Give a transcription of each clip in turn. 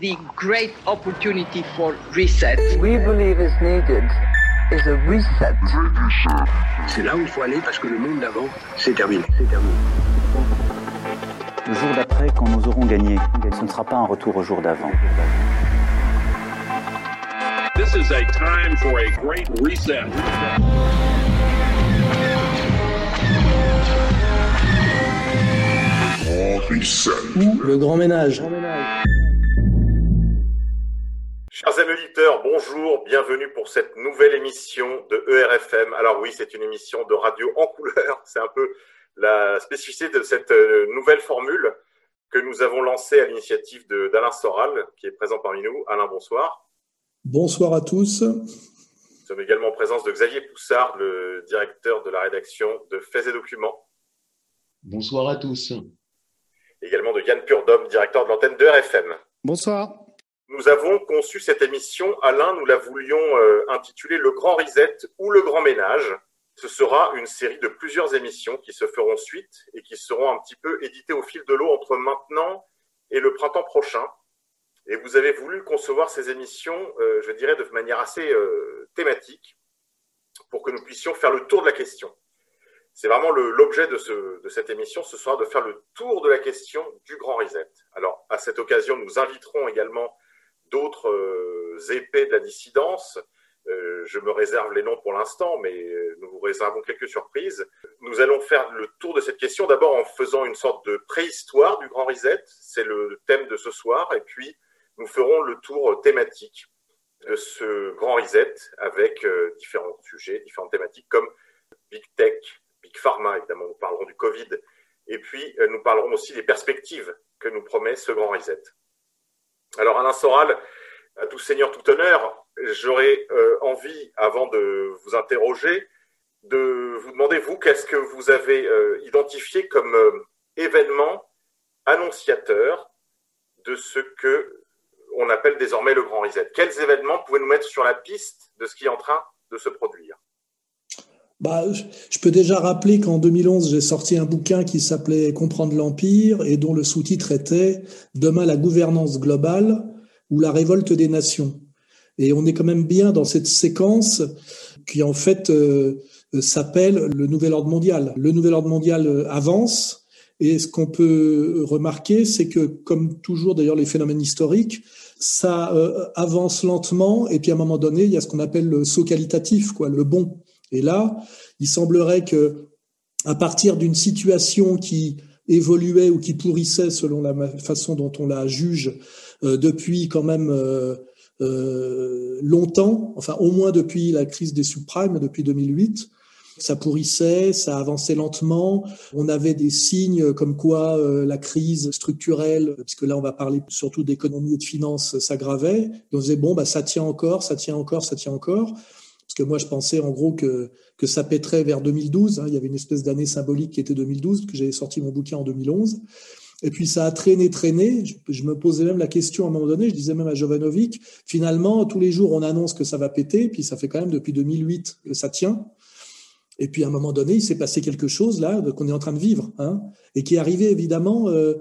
the great opportunity for reset. We believe is needed is a reset. C'est là où il faut aller parce que le monde d'avant, c'est terminé. C'est terminé. Le jour d'après, quand nous aurons gagné, ce ne sera pas un retour au jour d'avant. This is a time for a great reset. Le grand ménage. Chers amis auditeurs, bonjour, bienvenue pour cette nouvelle émission de ERFM. Alors oui, c'est une émission de radio en couleur, c'est un peu la spécificité de cette euh, nouvelle formule que nous avons lancée à l'initiative d'Alain Soral, qui est présent parmi nous. Alain, bonsoir. Bonsoir à tous. Nous sommes également en présence de Xavier Poussard, le directeur de la rédaction de Faits et Documents. Bonsoir à tous. Également de Yann Purdom, directeur de l'antenne de RFM. Bonsoir. Nous avons conçu cette émission, Alain, nous la voulions euh, intituler Le Grand Reset ou Le Grand Ménage. Ce sera une série de plusieurs émissions qui se feront suite et qui seront un petit peu éditées au fil de l'eau entre maintenant et le printemps prochain. Et vous avez voulu concevoir ces émissions, euh, je dirais, de manière assez euh, thématique pour que nous puissions faire le tour de la question. C'est vraiment l'objet de, de cette émission, ce sera de faire le tour de la question du Grand Reset. Alors, à cette occasion, nous inviterons également d'autres euh, épées de la dissidence. Euh, je me réserve les noms pour l'instant, mais euh, nous vous réservons quelques surprises. Nous allons faire le tour de cette question d'abord en faisant une sorte de préhistoire du Grand Reset. C'est le thème de ce soir. Et puis, nous ferons le tour thématique de ce Grand Reset avec différents sujets, différentes thématiques comme Big Tech, Big Pharma, évidemment, nous parlerons du Covid. Et puis, nous parlerons aussi des perspectives que nous promet ce Grand Reset. Alors, Alain Soral, à tout seigneur, tout honneur, j'aurais euh, envie, avant de vous interroger, de vous demander, vous, qu'est-ce que vous avez euh, identifié comme euh, événement annonciateur de ce que on appelle désormais le Grand Reset? Quels événements pouvez nous mettre sur la piste de ce qui est en train de se produire? Bah, je peux déjà rappeler qu'en 2011, j'ai sorti un bouquin qui s'appelait Comprendre l'Empire et dont le sous-titre était Demain la gouvernance globale ou la révolte des nations. Et on est quand même bien dans cette séquence qui en fait euh, s'appelle le nouvel ordre mondial. Le nouvel ordre mondial euh, avance et ce qu'on peut remarquer, c'est que comme toujours d'ailleurs les phénomènes historiques, ça euh, avance lentement et puis à un moment donné, il y a ce qu'on appelle le saut qualitatif, quoi, le bon. Et là, il semblerait que, à partir d'une situation qui évoluait ou qui pourrissait selon la façon dont on la juge euh, depuis quand même euh, euh, longtemps, enfin au moins depuis la crise des subprimes, depuis 2008, ça pourrissait, ça avançait lentement. On avait des signes comme quoi la crise structurelle, puisque là on va parler surtout d'économie et de finances, s'aggravait. On disait bon bah ça tient encore, ça tient encore, ça tient encore. Parce que moi, je pensais en gros que, ça pèterait vers 2012. Hein. Il y avait une espèce d'année symbolique qui était 2012, que j'avais sorti mon bouquin en 2011. Et puis ça a traîné, traîné. Je, me posais même la question à un moment donné, je disais même à Jovanovic, finalement, tous les jours, on annonce que ça va péter, puis ça fait quand même depuis 2008 que ça tient. Et puis à un moment donné, il s'est passé quelque chose là qu'on est en train de vivre, hein, et qui est arrivé évidemment euh,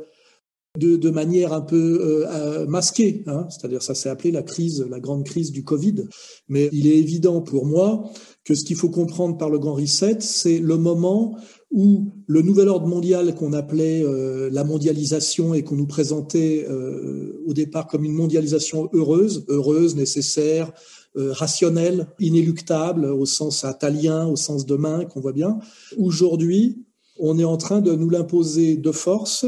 de, de, manière un peu euh, euh, masquée, hein, c'est-à-dire ça s'est appelé la crise, la grande crise du Covid. Mais il est évident pour moi que ce qu'il faut comprendre par le grand reset, c'est le moment où le nouvel ordre mondial qu'on appelait euh, la mondialisation et qu'on nous présentait au départ comme une mondialisation heureuse, heureuse, nécessaire, rationnelle, inéluctable au sens italien, au sens de main qu'on voit bien. Aujourd'hui, on est en train de nous l'imposer de force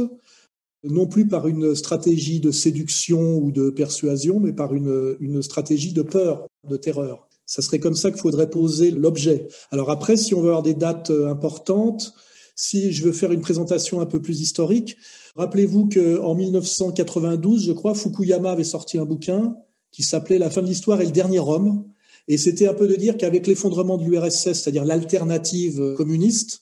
non plus par une stratégie de séduction ou de persuasion, mais par une, stratégie de peur, de terreur. Ça serait comme ça qu'il faudrait poser l'objet. Alors après, si on veut avoir des dates euh, importantes, si je veux faire une présentation un peu plus historique, rappelez-vous qu'en 1992, je crois, Fukuyama avait sorti un bouquin qui s'appelait La fin de l'histoire et le dernier homme. Et c'était un peu de dire qu'avec l'effondrement de l'URSS, c'est-à-dire l'alternative communiste,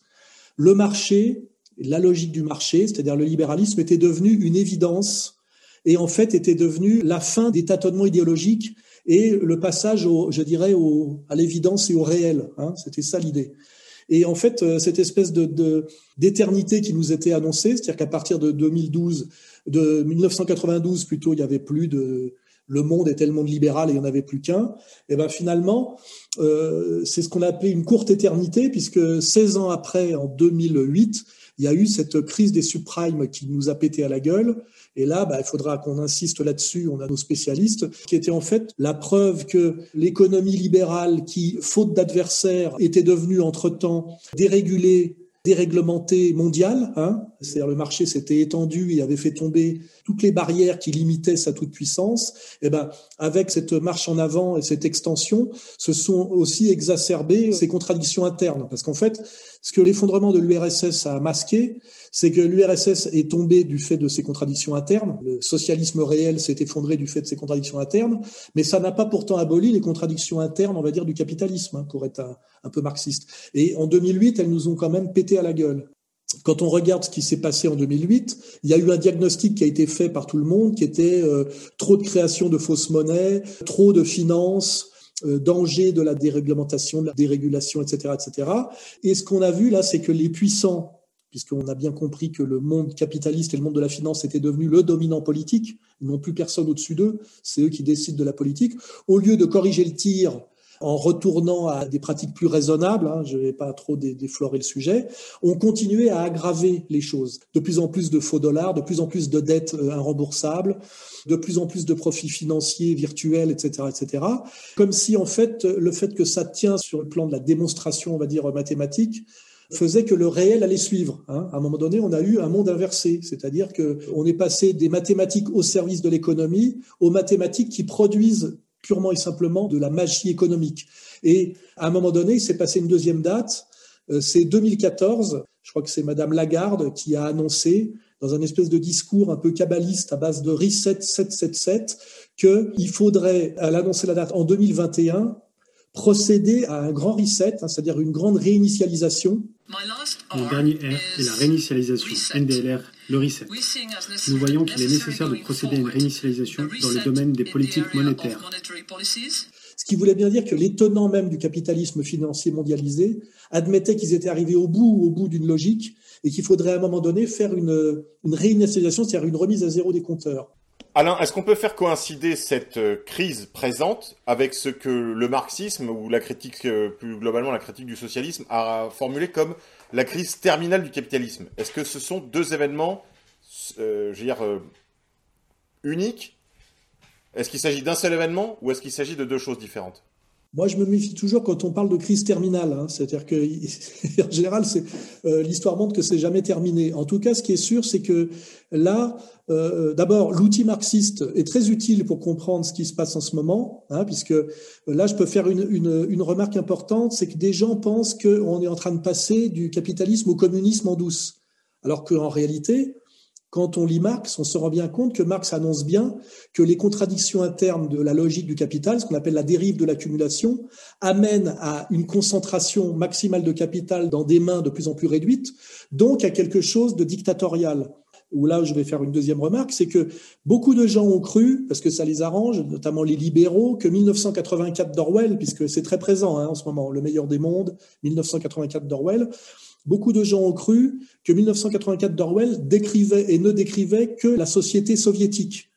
le marché la logique du marché, c'est-à-dire le libéralisme, était devenu une évidence et en fait était devenu la fin des tâtonnements idéologiques et le passage, au, je dirais, au, à l'évidence et au réel. Hein, C'était ça l'idée. Et en fait, euh, cette espèce de d'éternité qui nous était annoncée, c'est-à-dire qu'à partir de 2012, de 1992 plutôt, il y avait plus de le monde était le monde libéral et il n'y en avait plus qu'un. Et ben finalement, euh, c'est ce qu'on a appelé une courte éternité, puisque 16 ans après, en 2008, il y a eu cette crise des subprimes qui nous a pété à la gueule. Et là, bah, il faudra qu'on insiste là-dessus. On a nos spécialistes qui étaient en fait la preuve que l'économie libérale, qui, faute d'adversaires, était devenue entre-temps dérégulée déréglementé mondial, hein, c'est-à-dire le marché s'était étendu et avait fait tomber toutes les barrières qui limitaient sa toute puissance. Et ben, avec cette marche en avant et cette extension, se sont aussi exacerbées ces contradictions internes, parce qu'en fait, ce que l'effondrement de l'URSS a masqué, c'est que l'URSS est tombé du fait de ses contradictions internes. Le socialisme réel s'est effondré du fait de ses contradictions internes, mais ça n'a pas pourtant aboli les contradictions internes, on va dire, du capitalisme, hein, pour être un, peu marxiste. Et en 2008, elles nous ont quand même pété à la gueule. Quand on regarde ce qui s'est passé en 2008, il y a eu un diagnostic qui a été fait par tout le monde, qui était euh, trop de création de fausses monnaies, trop de finances, euh, danger de la déréglementation, de la dérégulation, etc., etc. Et ce qu'on a vu là, c'est que les puissants, puisqu'on a bien compris que le monde capitaliste et le monde de la finance étaient devenus le dominant politique, ils n'ont plus personne au-dessus d'eux, c'est eux qui décident de la politique, au lieu de corriger le tir en retournant à des pratiques plus raisonnables, hein, je ne vais pas trop déflorer le sujet, ont continué à aggraver les choses. De plus en plus de faux dollars, de plus en plus de dettes euh, irremboursables, de plus en plus de profits financiers virtuels, etc., etc. Comme si en fait le fait que ça tient sur le plan de la démonstration, on va dire mathématique, faisait que le réel allait suivre. Hein. À un moment donné, on a eu un monde inversé, c'est-à-dire que on est passé des mathématiques au service de l'économie aux mathématiques qui produisent purement et simplement de la magie économique. Et à un moment donné, il s'est passé une deuxième date, euh, c'est 2014, je crois que c'est Madame Lagarde qui a annoncé dans un espèce de discours un peu kabbaliste à base de reset 777 qu'il faudrait, à l'annoncer la date en 2021, procéder à un grand reset, hein, c'est-à-dire une grande réinitialisation. Mon dernier R est la réinitialisation, NDLR, le reset. Nous voyons qu'il est nécessaire de procéder à une réinitialisation dans le domaine des politiques monétaires. Ce qui voulait bien dire que les tenants même du capitalisme financier mondialisé admettaient qu'ils étaient arrivés au bout, au bout d'une logique et qu'il faudrait à un moment donné faire une, une réinitialisation, c'est-à-dire une remise à zéro des compteurs. Alain, est-ce qu'on peut faire coïncider cette euh, crise présente avec ce que le marxisme ou la critique, euh, plus globalement la critique du socialisme, a formulé comme la crise terminale du capitalisme? Est-ce que ce sont deux événements, euh, je veux dire, uniques? Est-ce qu'il s'agit d'un seul événement ou est-ce qu'il s'agit de deux choses différentes? Moi, je me méfie toujours quand on parle de crise terminale. Hein. C'est-à-dire que, en général, euh, l'histoire montre que c'est jamais terminé. En tout cas, ce qui est sûr, c'est que là, euh, d'abord, l'outil marxiste est très utile pour comprendre ce qui se passe en ce moment, hein, puisque là, je peux faire une remarque importante, c'est que des gens pensent qu'on est en train de passer du capitalisme au communisme en douce, alors qu'en réalité, quand on lit Marx, on se rend bien compte que Marx annonce bien que les contradictions internes de la logique du capital, ce qu'on appelle la dérive de l'accumulation, amènent à une concentration maximale de capital dans des mains de plus en plus réduites, donc à quelque chose de dictatorial. Où là, je vais faire une deuxième remarque, c'est que beaucoup de gens ont cru, parce que ça les arrange, notamment les libéraux, que 1984 d'Orwell, puisque c'est très présent hein, en ce moment, le meilleur des mondes, 1984 d'Orwell, Beaucoup de gens ont cru que 1984 d'Orwell décrivait et ne décrivait que la société soviétique.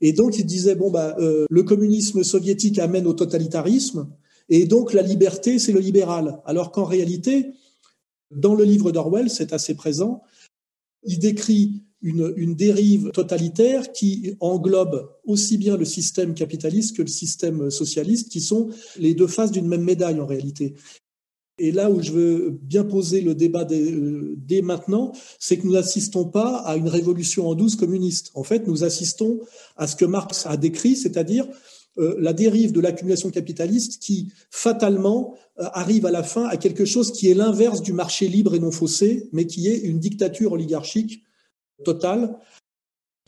Et donc, ils disaient, bon, bah, euh, le communisme soviétique amène au totalitarisme, et donc la liberté, c'est le libéral. Alors qu'en réalité, dans le livre d'Orwell, c'est assez présent, il décrit une, dérive totalitaire qui englobe aussi bien le système capitaliste que le système socialiste, qui sont les deux faces d'une même médaille en réalité. Et là où je veux bien poser le débat euh, dès, maintenant, c'est que nous n'assistons pas à une révolution en douce communiste. En fait, nous assistons à ce que Marx a décrit, c'est-à-dire euh, la dérive de l'accumulation capitaliste qui, fatalement, euh, arrive à la fin à quelque chose qui est l'inverse du marché libre et non faussé, mais qui est une dictature oligarchique totale,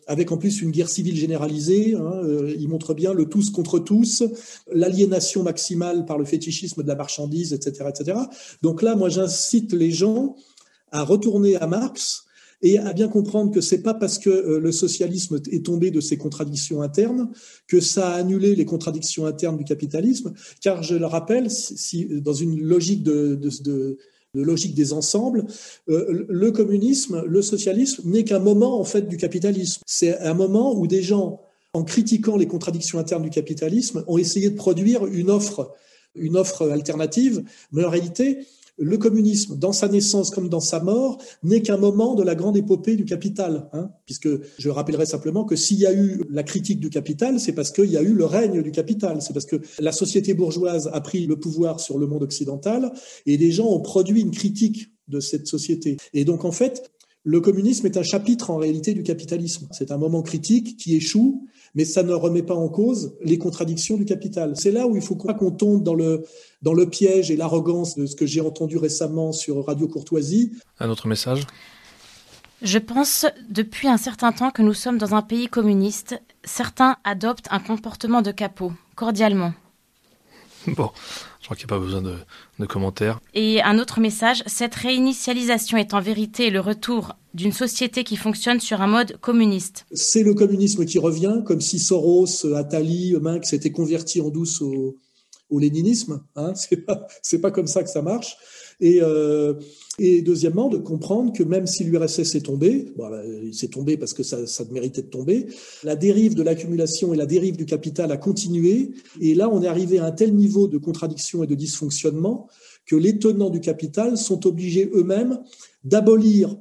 avec en plus une guerre civile généralisée. Hein, euh, il montre bien le tous contre tous, l'aliénation maximale par le fétichisme de la marchandise, etc., etc. Donc là, moi, j'incite les gens à retourner à Marx et à bien comprendre que c'est pas parce que euh, le socialisme est tombé de ses contradictions internes que ça a annulé les contradictions internes du capitalisme, car je le rappelle, dans une logique de de logique des ensembles, euh, le communisme, le socialisme n'est qu'un moment en fait du capitalisme. C'est un moment où des gens, en critiquant les contradictions internes du capitalisme, ont essayé de produire une offre, une offre alternative, mais en réalité, le communisme, dans sa naissance comme dans sa mort, n'est qu'un moment de la grande épopée du capital. Hein, puisque je rappellerai simplement que s'il y a eu la critique du capital, c'est parce qu'il y a eu le règne du capital. C'est parce que la société bourgeoise a pris le pouvoir sur le monde occidental et des gens ont produit une critique de cette société. Et donc, en fait, le communisme est un chapitre en réalité du capitalisme. C'est un moment critique qui échoue, mais ça ne remet pas en cause les contradictions du capital. C'est là où il faut pas qu'on tombe dans le, dans le piège et l'arrogance de ce que j'ai entendu récemment sur Radio Courtoisie. Un autre message? Je pense depuis un certain temps que nous sommes dans un pays communiste. Certains adoptent un comportement de capot, cordialement. Bon, je crois qu'il n'y a pas besoin de, de, commentaires. Et un autre message, cette réinitialisation est en vérité le retour d'une société qui fonctionne sur un mode communiste. C'est le communisme qui revient, comme si Soros, Attali, Minx s'étaient convertis en douce au, léninisme. Hein, c'est pas comme ça que ça marche. Et, euh, deuxièmement, de comprendre que même si l'URSS est tombé, bon, bah, il s'est tombé parce que ça, ça méritait de tomber, la dérive de l'accumulation et la dérive du capital a continué. Et là, on est arrivé à un tel niveau de contradiction et de dysfonctionnement que les tenants du capital sont obligés eux-mêmes d'abolir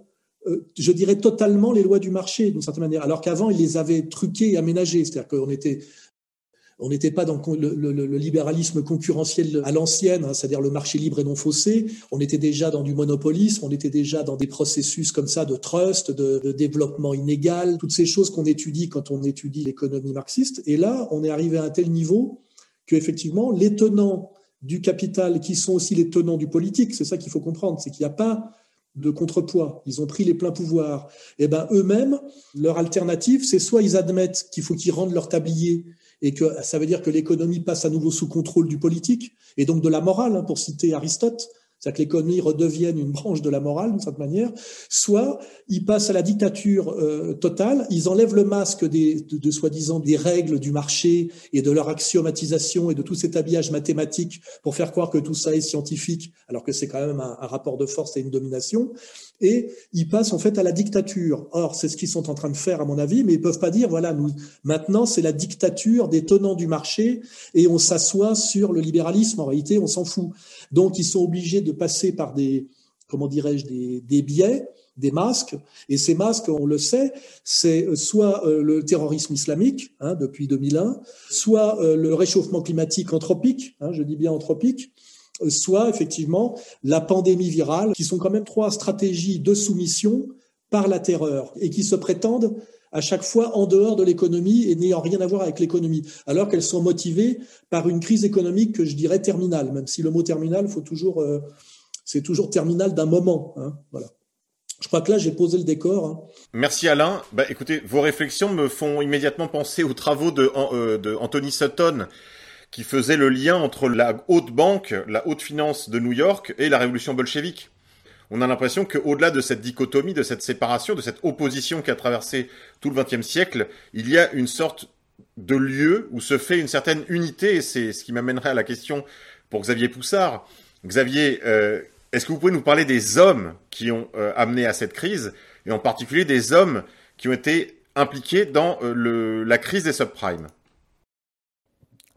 je dirais totalement les lois du marché d'une certaine manière, alors qu'avant ils les avaient truquées et aménagées, c'est-à-dire qu'on était on n'était pas dans le, libéralisme concurrentiel à l'ancienne, hein, c'est-à-dire le marché libre et non faussé. On était déjà dans du monopolisme, on était déjà dans des processus comme ça de trust, de, de développement inégal, toutes ces choses qu'on étudie quand on étudie l'économie marxiste. Et là, on est arrivé à un tel niveau que effectivement, les tenants du capital, qui sont aussi les tenants du politique, c'est ça qu'il faut comprendre, c'est qu'il n'y a pas de contrepoids. Ils ont pris les pleins pouvoirs. Et eh ben eux-mêmes, leur alternative, c'est soit ils admettent qu'il faut qu'ils rendent leur tablier et que ça veut dire que l'économie passe à nouveau sous contrôle du politique et donc de la morale, hein, pour citer Aristote. C'est-à-dire que l'économie redevienne une branche de la morale d'une certaine manière, soit ils passent à la dictature euh, totale, ils enlèvent le masque des, de, soi-disant des règles du marché et de leur axiomatisation et de tout cet habillage mathématique pour faire croire que tout ça est scientifique, alors que c'est quand même un, rapport de force et une domination et ils passent en fait à la dictature. Or, c'est ce qu'ils sont en train de faire, à mon avis, mais ils peuvent pas dire, voilà, nous, maintenant, c'est la dictature des tenants du marché et on s'assoit sur le libéralisme. En réalité, on s'en fout. Donc, ils sont obligés passer par des, comment dirais-je, des, des biais, des masques. Et ces masques, on le sait, c'est soit euh, le terrorisme islamique, hein, depuis 2001, soit euh, le réchauffement climatique anthropique, hein, je dis bien anthropique, soit effectivement la pandémie virale, qui sont quand même trois stratégies de soumission par la terreur et qui se prétendent à chaque fois en dehors de l'économie et n'ayant rien à voir avec l'économie, alors qu'elles sont motivées par une crise économique que je dirais terminale, même si le mot terminal, faut toujours, euh, c'est toujours terminal d'un moment. Hein, voilà. Je crois que là, j'ai posé le décor. Hein. Merci Alain. Bah, écoutez, vos réflexions me font immédiatement penser aux travaux de, euh, de Anthony Sutton, qui faisait le lien entre la haute banque, la haute finance de New York et la révolution bolchevique. On a l'impression qu'au-delà de cette dichotomie, de cette séparation, de cette opposition qui a traversé tout le XXe siècle, il y a une sorte de lieu où se fait une certaine unité, c'est ce qui m'amènerait à la question pour Xavier Poussard. Xavier, euh, est-ce que vous pouvez nous parler des hommes qui ont euh, amené à cette crise, et en particulier des hommes qui ont été impliqués dans euh, la crise des subprimes?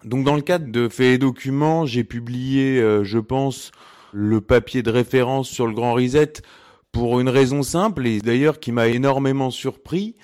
Donc dans le cadre de Faits et Documents, j'ai publié, euh, je pense, le papier de référence sur le Grand Reset pour une raison simple et d'ailleurs qui m'a énormément surpris.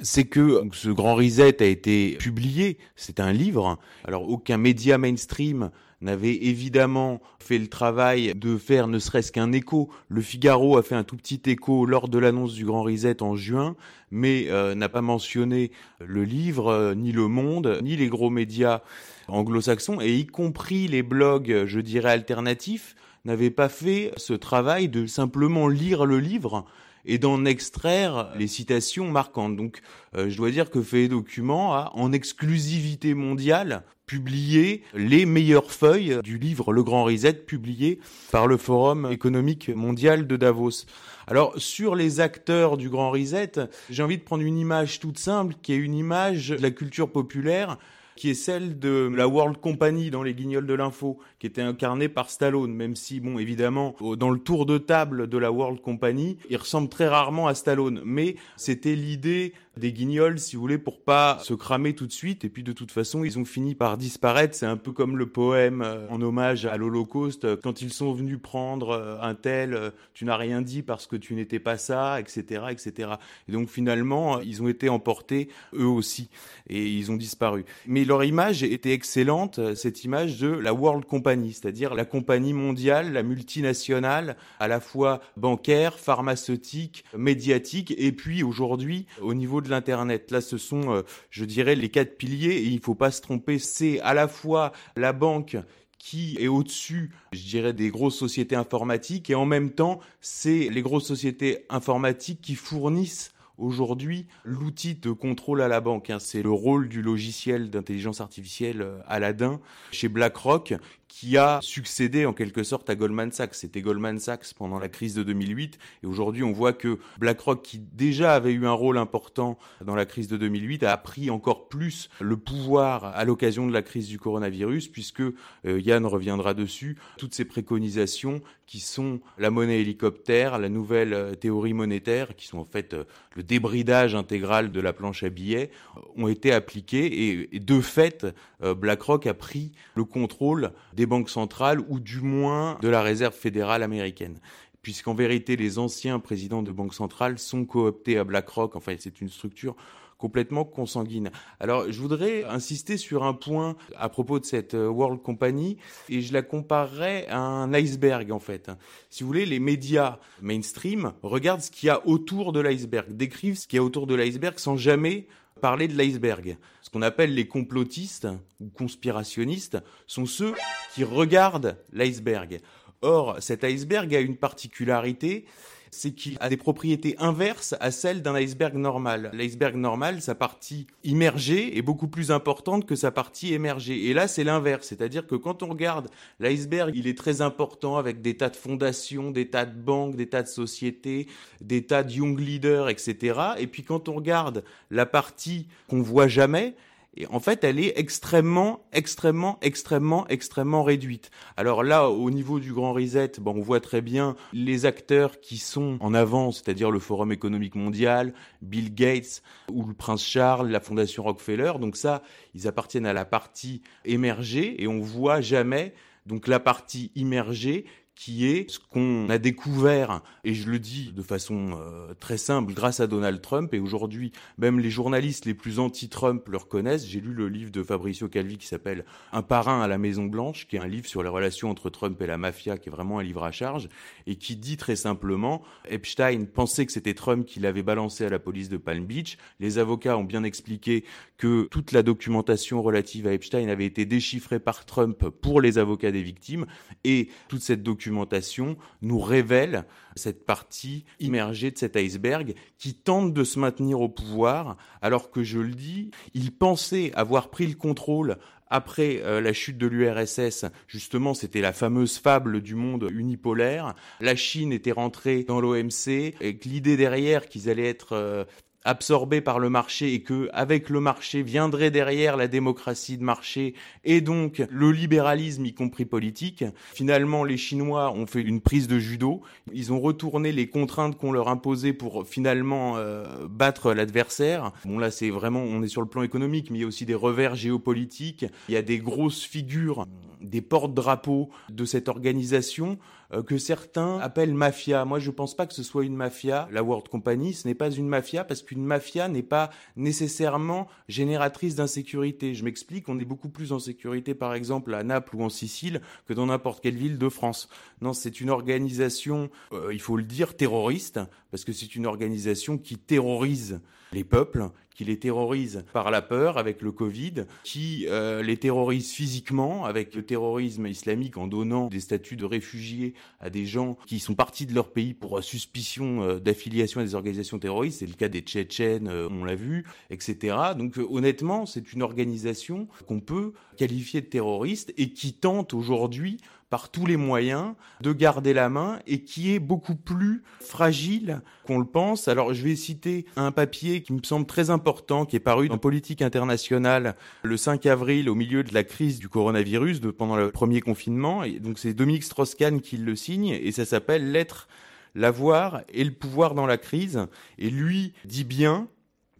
C'est que ce Grand Reset a été publié, c'est un livre. Alors aucun média mainstream n'avait évidemment fait le travail de faire ne serait-ce qu'un écho. Le Figaro a fait un tout petit écho lors de l'annonce du Grand Reset en juin, mais euh, n'a pas mentionné le livre, euh, ni le Monde, ni les gros médias anglo-saxons, et y compris les blogs, je dirais, alternatifs, n'avaient pas fait ce travail de simplement lire le livre et d'en extraire les citations marquantes. Donc, euh, je dois dire que Fait Document a, en exclusivité mondiale, publié les meilleures feuilles du livre Le Grand Reset publié par le Forum économique mondial de Davos. Alors sur les acteurs du Grand Reset, j'ai envie de prendre une image toute simple qui est une image de la culture populaire qui est celle de la World Company dans Les Guignols de l'Info, qui était incarnée par Stallone, même si, bon, évidemment, dans le tour de table de la World Company, il ressemble très rarement à Stallone. Mais c'était l'idée des guignols, si vous voulez, pour pas se cramer tout de suite. Et puis de toute façon, ils ont fini par disparaître. C'est un peu comme le poème euh, en hommage à l'Holocauste, quand ils sont venus prendre euh, un tel, euh, tu n'as rien dit parce que tu n'étais pas ça, etc., etc. Et donc finalement, ils ont été emportés eux aussi et ils ont disparu. Mais leur image était excellente, cette image de la World Company, c'est-à-dire la compagnie mondiale, la multinationale, à la fois bancaire, pharmaceutique, médiatique, et puis aujourd'hui au niveau de l'Internet. Là, ce sont, euh, je dirais, les quatre piliers et il ne faut pas se tromper. C'est à la fois la banque qui est au-dessus, je dirais, des grosses sociétés informatiques et en même temps, c'est les grosses sociétés informatiques qui fournissent aujourd'hui l'outil de contrôle à la banque. Hein. C'est le rôle du logiciel d'intelligence artificielle euh, Aladdin chez BlackRock qui a succédé en quelque sorte à Goldman Sachs. C'était Goldman Sachs pendant la crise de 2008 et aujourd'hui on voit que BlackRock qui déjà avait eu un rôle important dans la crise de 2008 a pris encore plus le pouvoir à l'occasion de la crise du coronavirus puisque euh, Yann reviendra dessus toutes ces préconisations qui sont la monnaie hélicoptère, la nouvelle euh, théorie monétaire qui sont en fait euh, le débridage intégral de la planche à billets ont été appliquées et, de fait BlackRock a pris le contrôle des banques centrales ou du moins de la réserve fédérale américaine puisqu'en vérité les anciens présidents de banques centrales sont cooptés à BlackRock, enfin c'est une structure complètement consanguine. Alors je voudrais insister sur un point à propos de cette euh, World Company et je la comparerais à un iceberg en fait. Si vous voulez, les médias mainstream regardent ce qu'il y a autour de l'iceberg, décrivent ce qu'il y a autour de l'iceberg sans jamais parler de l'iceberg. Ce qu'on appelle les complotistes ou conspirationnistes sont ceux qui regardent l'iceberg. Or, cet iceberg a une particularité, c'est qu'il a des propriétés inverses à celles d'un iceberg normal. L'iceberg normal, sa partie immergée est beaucoup plus importante que sa partie émergée. Et là, c'est l'inverse. C'est-à-dire que quand on regarde l'iceberg, il est très important avec des tas de fondations, des tas de banques, des tas de sociétés, des tas de young leaders, etc. Et puis quand on regarde la partie qu'on voit jamais, et en fait, elle est extrêmement, extrêmement, extrêmement, extrêmement réduite. Alors là, au niveau du Grand Reset, bon, on voit très bien les acteurs qui sont en avant, c'est-à-dire le Forum économique mondial, Bill Gates ou le Prince Charles, la Fondation Rockefeller. Donc ça, ils appartiennent à la partie émergée et on voit jamais donc la partie immergée qui est ce qu'on a découvert, et je le dis de façon euh, très simple, grâce à Donald Trump, et aujourd'hui même les journalistes les plus anti-Trump le reconnaissent. J'ai lu le livre de Fabricio Calvi qui s'appelle Un parrain à la Maison Blanche, qui est un livre sur les relations entre Trump et la mafia, qui est vraiment un livre à charge, et qui dit très simplement, Epstein pensait que c'était Trump qui l'avait balancé à la police de Palm Beach. Les avocats ont bien expliqué que toute la documentation relative à Epstein avait été déchiffrée par Trump pour les avocats des victimes, et toute cette documentation documentation nous révèle cette partie immergée de cet iceberg qui tente de se maintenir au pouvoir, alors que je le dis, il pensait avoir pris le contrôle après euh, la chute de l'URSS, justement, c'était la fameuse fable du monde unipolaire. La Chine était rentrée dans l'OMC et l'idée derrière qu'ils allaient être euh, absorbé par le marché et que avec le marché viendrait derrière la démocratie de marché et donc le libéralisme y compris politique. Finalement, les Chinois ont fait une prise de judo, ils ont retourné les contraintes qu'on leur imposait pour finalement euh, battre l'adversaire. Bon là, c'est vraiment on est sur le plan économique, mais il y a aussi des revers géopolitiques, il y a des grosses figures, des porte-drapeaux de cette organisation euh, que certains appellent mafia. Moi, je pense pas que ce soit une mafia. La World Company, ce n'est pas une mafia parce qu'une mafia n'est pas nécessairement génératrice d'insécurité. Je m'explique, on est beaucoup plus en sécurité, par exemple, à Naples ou en Sicile que dans n'importe quelle ville de France. Non, c'est une organisation, euh, il faut le dire, terroriste, parce que c'est une organisation qui terrorise les peuples, qui les terrorise par la peur avec le Covid, qui euh, les terrorise physiquement avec le terrorisme islamique en donnant des statuts de réfugiés à des gens qui sont partis de leur pays pour suspicion euh, d'affiliation à des organisations terroristes. C'est le cas des Tchétchènes, euh, on l'a vu, etc. Donc honnêtement, c'est une organisation qu'on peut qualifier de terroriste et qui tente aujourd'hui par tous les moyens de garder la main et qui est beaucoup plus fragile qu'on le pense. Alors je vais citer un papier qui me semble très important qui est paru dans Politique internationale le 5 avril au milieu de la crise du coronavirus pendant le premier confinement et donc c'est Dominique Strauss-Kahn qui le signe et ça s'appelle L'être, l'avoir et le pouvoir dans la crise et lui dit bien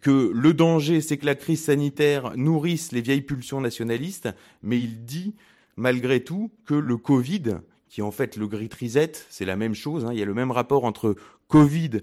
que le danger, c'est que la crise sanitaire nourrisse les vieilles pulsions nationalistes, mais il dit malgré tout que le Covid, qui est en fait le Great Reset, c'est la même chose, hein, il y a le même rapport entre Covid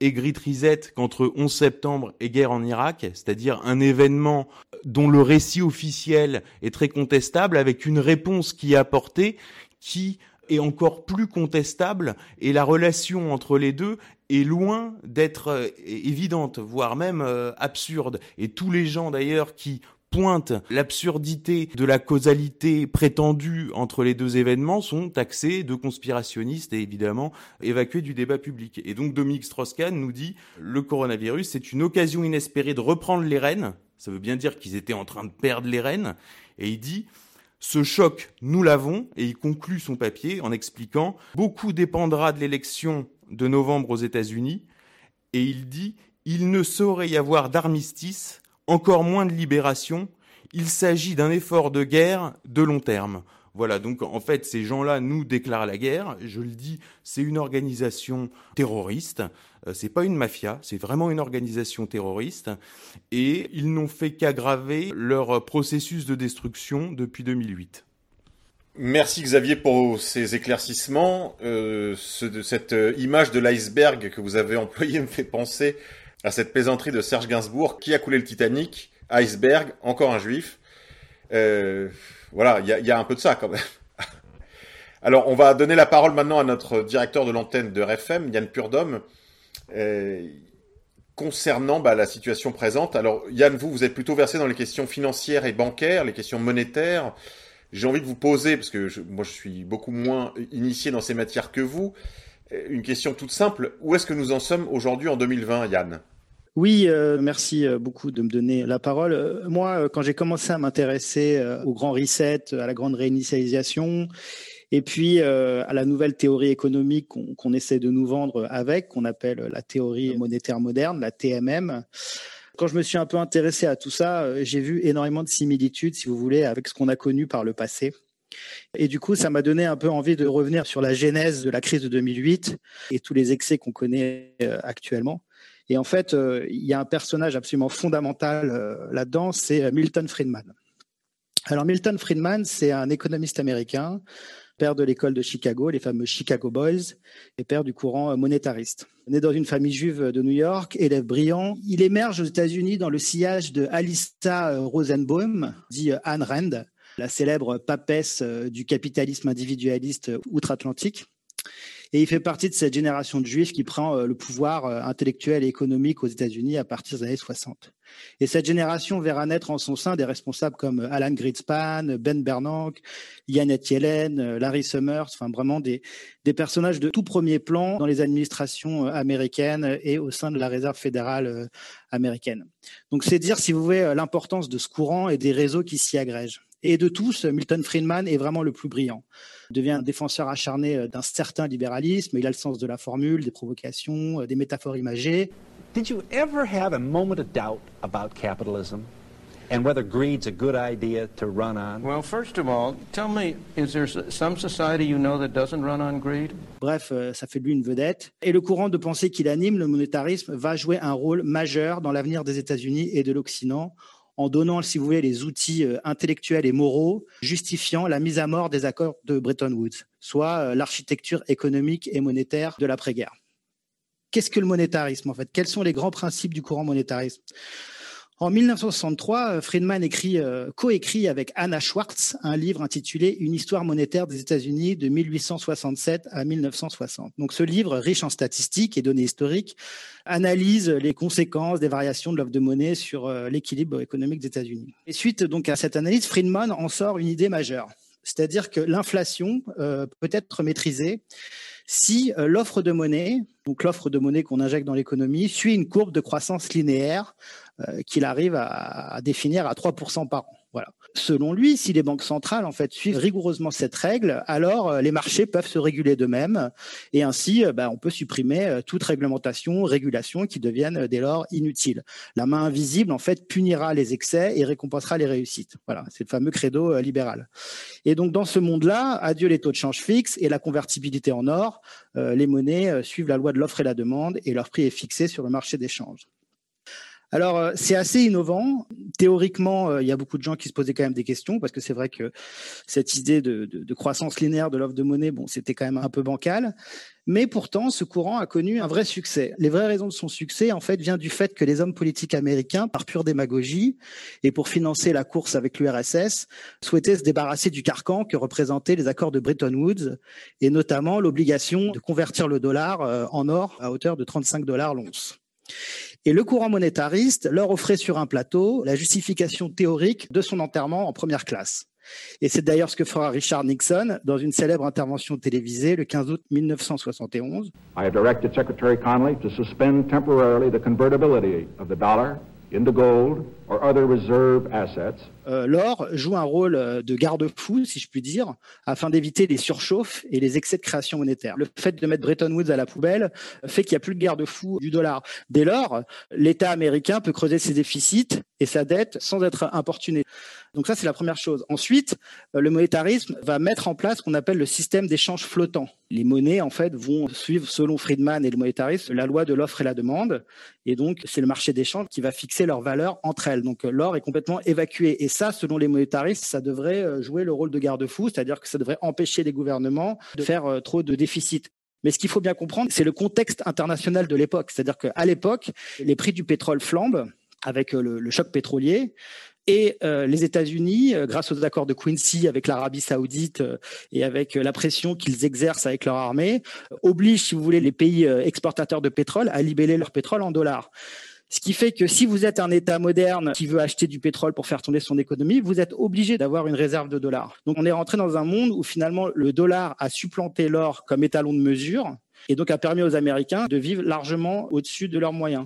et Great Reset qu'entre 11 septembre et guerre en Irak, c'est-à-dire un événement dont le récit officiel est très contestable, avec une réponse qui est apportée qui est encore plus contestable, et la relation entre les deux est loin d'être euh, évidente, voire même euh, absurde. Et tous les gens d'ailleurs qui pointe l'absurdité de la causalité prétendue entre les deux événements sont taxés de conspirationnistes et évidemment évacués du débat public. Et donc Dominique Strauss-Kahn nous dit le coronavirus, c'est une occasion inespérée de reprendre les rênes. Ça veut bien dire qu'ils étaient en train de perdre les rênes. Et il dit ce choc, nous l'avons, et il conclut son papier en expliquant beaucoup dépendra de l'élection de novembre aux États-Unis. Et il dit il ne saurait y avoir d'armistice encore moins de libération. Il s'agit d'un effort de guerre de long terme. Voilà, donc en fait, ces gens-là nous déclarent la guerre. Je le dis, c'est une organisation terroriste. Euh, c'est pas une mafia, c'est vraiment une organisation terroriste. Et ils n'ont fait qu'aggraver leur processus de destruction depuis 2008. Merci Xavier pour ces éclaircissements. Euh, ce, cette euh, image de l'iceberg que vous avez employée me fait penser à cette plaisanterie de Serge Gainsbourg qui a coulé le Titanic, iceberg, encore un juif. Euh, voilà, il y a, un peu de ça quand même. Alors, on va donner la parole maintenant à notre directeur de l'antenne de RFM, Yann Purdom, euh, concernant bah, la situation présente. Alors, Yann, vous, vous êtes plutôt versé dans les questions financières et bancaires, les questions monétaires. J'ai envie de vous poser, parce que je, moi je suis beaucoup moins initié dans ces matières que vous, une question toute simple. Où est-ce que nous en sommes aujourd'hui en 2020, Yann? Oui, euh, merci euh, beaucoup de me donner la parole. Euh, moi, quand j'ai commencé à m'intéresser au grand reset, à la grande réinitialisation, et puis à la nouvelle théorie économique qu'on essaie de nous vendre avec, qu'on appelle la théorie monétaire moderne, la TMM. Quand je me suis un peu intéressé à tout ça, j'ai vu énormément de similitudes, si vous voulez, avec ce qu'on a connu par le passé. Et du coup, ça m'a donné un peu envie de revenir sur la genèse de la crise de 2008 et tous les excès qu'on connaît actuellement. Et en fait, euh, il y a un personnage absolument fondamental euh, là-dedans, c'est euh, Milton Friedman. Alors Milton Friedman, c'est un économiste américain, père de l'école de Chicago, les fameux Chicago Boys, et père du courant monétariste. Né dans une famille juive de New York, élève brillant, il émerge aux États-Unis dans le sillage de Alista Rosenbaum, dit Anne Rand, la célèbre papesse du capitalisme individualiste outre-Atlantique. Et il fait partie de cette génération de juifs qui prend euh, le pouvoir euh, intellectuel et économique aux États-Unis à partir des années 60. Et cette génération verra naître en son sein des responsables comme euh, Alan Greenspan, Ben Bernanke, Yannette Yellen, Larry Summers, enfin vraiment des, des personnages de tout premier plan dans les administrations américaines et au sein de la réserve fédérale américaine. Donc c'est dire, si vous voulez, l'importance de ce courant et des réseaux qui s'y agrègent. Et de tous, Milton Friedman est vraiment le plus brillant. Devient un défenseur acharné euh, d'un certain libéralisme. Il a le sens de la formule, des provocations, euh, des métaphores imagées. Did you ever have a moment of doubt about capitalism? and whether greed's a good idea to run on? Well, first of all, tell me, is there some society you know that doesn't run on greed? Bref, euh, ça fait de lui une vedette. Et le courant de pensée qu'il anime, le monétarisme, va jouer un rôle majeur dans l'avenir des États-Unis et de l'Occident en donnant, si vous voulez, les outils euh, intellectuels et moraux justifiant la mise à mort des accords de Bretton Woods, soit euh, l'architecture économique et monétaire de l'après-guerre. Qu'est-ce que le monétarisme en fait? Quels sont les grands principes du courant monétarisme? En 1963, Friedman écrit, euh, coécrit avec Anna Schwartz un livre intitulé Une histoire monétaire des États-Unis de 1867 à 1960. Donc ce livre, riche en statistiques et données historiques, analyse les conséquences des variations de l'offre de monnaie sur euh, l'équilibre économique des États-Unis. Et suite donc à cette analyse, Friedman en sort une idée majeure, c'est-à-dire que l'inflation euh, peut être maîtrisée si euh, l'offre de monnaie, donc l'offre de monnaie qu'on injecte dans l'économie, suit une courbe de croissance linéaire euh, qu'il arrive à, à, définir à 3% par an. Voilà. Selon lui, si les banques centrales en fait suivent rigoureusement cette règle, alors euh, les marchés peuvent se réguler d'eux-mêmes et ainsi, bah, on peut supprimer toute réglementation, régulation qui deviennent dès lors inutiles. La main invisible en fait punira les excès et récompensera les réussites. Voilà, c'est le fameux credo libéral. Et donc dans ce monde-là, adieu les taux de change fixes et la convertibilité en or. Euh, les monnaies suivent la loi de l'offre et la demande et leur prix est fixé sur le marché d'échange. Alors, euh, c'est assez innovant. Théoriquement, euh, il y a beaucoup de gens qui se posaient quand même des questions parce que c'est vrai que cette idée de, croissance linéaire de l'offre de monnaie, bon, c'était quand même un peu bancal. Mais pourtant, ce courant a connu un vrai succès. Les vraies raisons de son succès, en fait, vient du fait que les hommes politiques américains, par pure démagogie et pour financer la course avec l'URSS, souhaitaient se débarrasser du carcan que représentaient les accords de Bretton Woods et notamment l'obligation de convertir le dollar euh, en or à hauteur de 35 dollars l'once. Et le courant monétariste leur offrait sur un plateau la justification théorique de son enterrement en première classe. Et c'est d'ailleurs ce que fera Richard Nixon dans une célèbre intervention télévisée le 15 août 1971. I have directed Secretary to suspend temporarily the convertibility of the dollar into gold Euh, L'or joue un rôle euh, de garde-fou, si je puis dire, afin d'éviter les surchauffes et les excès de création monétaire. Le fait de mettre Bretton Woods à la poubelle fait qu'il n'y a plus de garde-fou du dollar. Dès lors, l'État américain peut creuser ses déficits et sa dette sans être importuné. Donc ça, c'est la première chose. Ensuite, euh, le monétarisme va mettre en place ce qu'on appelle le système d'échange flottant. Les monnaies, en fait, vont suivre, selon Friedman et le monétarisme, la loi de l'offre et la demande. Et donc, c'est le marché d'échange qui va fixer leur valeur entre elles. Donc, l'or est complètement évacué. Et ça, selon les monétaristes, ça devrait euh, jouer le rôle de garde-fou, c'est-à-dire que ça devrait empêcher les gouvernements de faire euh, trop de déficit. Mais ce qu'il faut bien comprendre, c'est le contexte international de l'époque. C'est-à-dire qu'à l'époque, les prix du pétrole flambent avec le, choc pétrolier. Et euh, les États-Unis, euh, grâce aux accords de Quincy avec l'Arabie saoudite euh, et avec la pression qu'ils exercent avec leur armée, obligent, si vous voulez, les pays exportateurs de pétrole à libeller leur pétrole en dollars. Ce qui fait que si vous êtes un État moderne qui veut acheter du pétrole pour faire tourner son économie, vous êtes obligé d'avoir une réserve de dollars. Donc on est rentré dans un monde où finalement le dollar a supplanté l'or comme étalon de mesure et donc a permis aux Américains de vivre largement au-dessus de leurs moyens.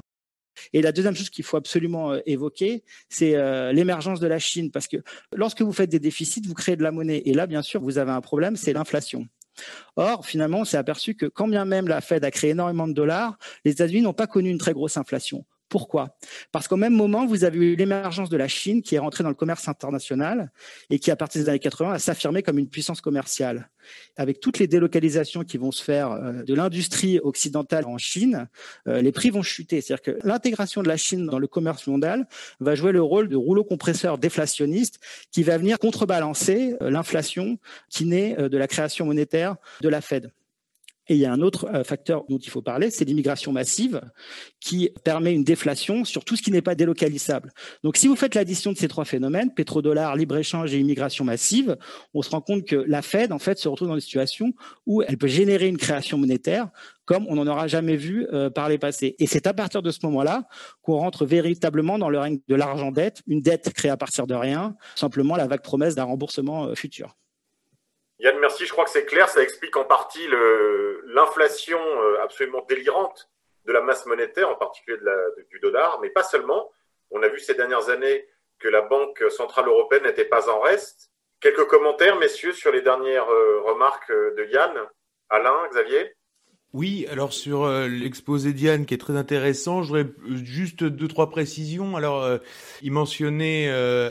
Et la deuxième chose qu'il faut absolument euh, évoquer, c'est euh, l'émergence de la Chine, parce que lorsque vous faites des déficits, vous créez de la monnaie. Et là, bien sûr, vous avez un problème, c'est l'inflation. Or, finalement, on s'est aperçu que quand bien même la Fed a créé énormément de dollars, les États-Unis n'ont pas connu une très grosse inflation. Pourquoi? Parce qu'au même moment, vous avez eu l'émergence de la Chine qui est rentrée dans le commerce international et qui, à partir des années 80, a s'affirmer comme une puissance commerciale. Avec toutes les délocalisations qui vont se faire euh, de l'industrie occidentale en Chine, euh, les prix vont chuter. C'est-à-dire que l'intégration de la Chine dans le commerce mondial va jouer le rôle de rouleau compresseur déflationniste qui va venir contrebalancer euh, l'inflation qui naît de la création monétaire de la Fed. Et il y a un autre euh, facteur dont il faut parler, c'est l'immigration massive qui permet une déflation sur tout ce qui n'est pas délocalisable. Donc si vous faites l'addition de ces trois phénomènes, pétrodollar, libre-échange et immigration massive, on se rend compte que la Fed, en fait, se retrouve dans une situation où elle peut générer une création monétaire comme on n'en aura jamais vu euh, par les passés. Et c'est à partir de ce moment-là qu'on rentre véritablement dans le règne de l'argent dette, une dette créée à partir de rien, simplement la vague promesse d'un remboursement euh, futur. Yann, merci. Je crois que c'est clair. Ça explique en partie l'inflation euh, absolument délirante de la masse monétaire, en particulier de la, du dollar, mais pas seulement. On a vu ces dernières années que la Banque centrale européenne n'était pas en reste. Quelques commentaires, messieurs, sur les dernières euh, remarques euh, de Yann. Alain, Xavier? Oui, alors sur l'exposé d'Yann qui est très intéressant, je voudrais juste deux trois précisions. Alors, il mentionnait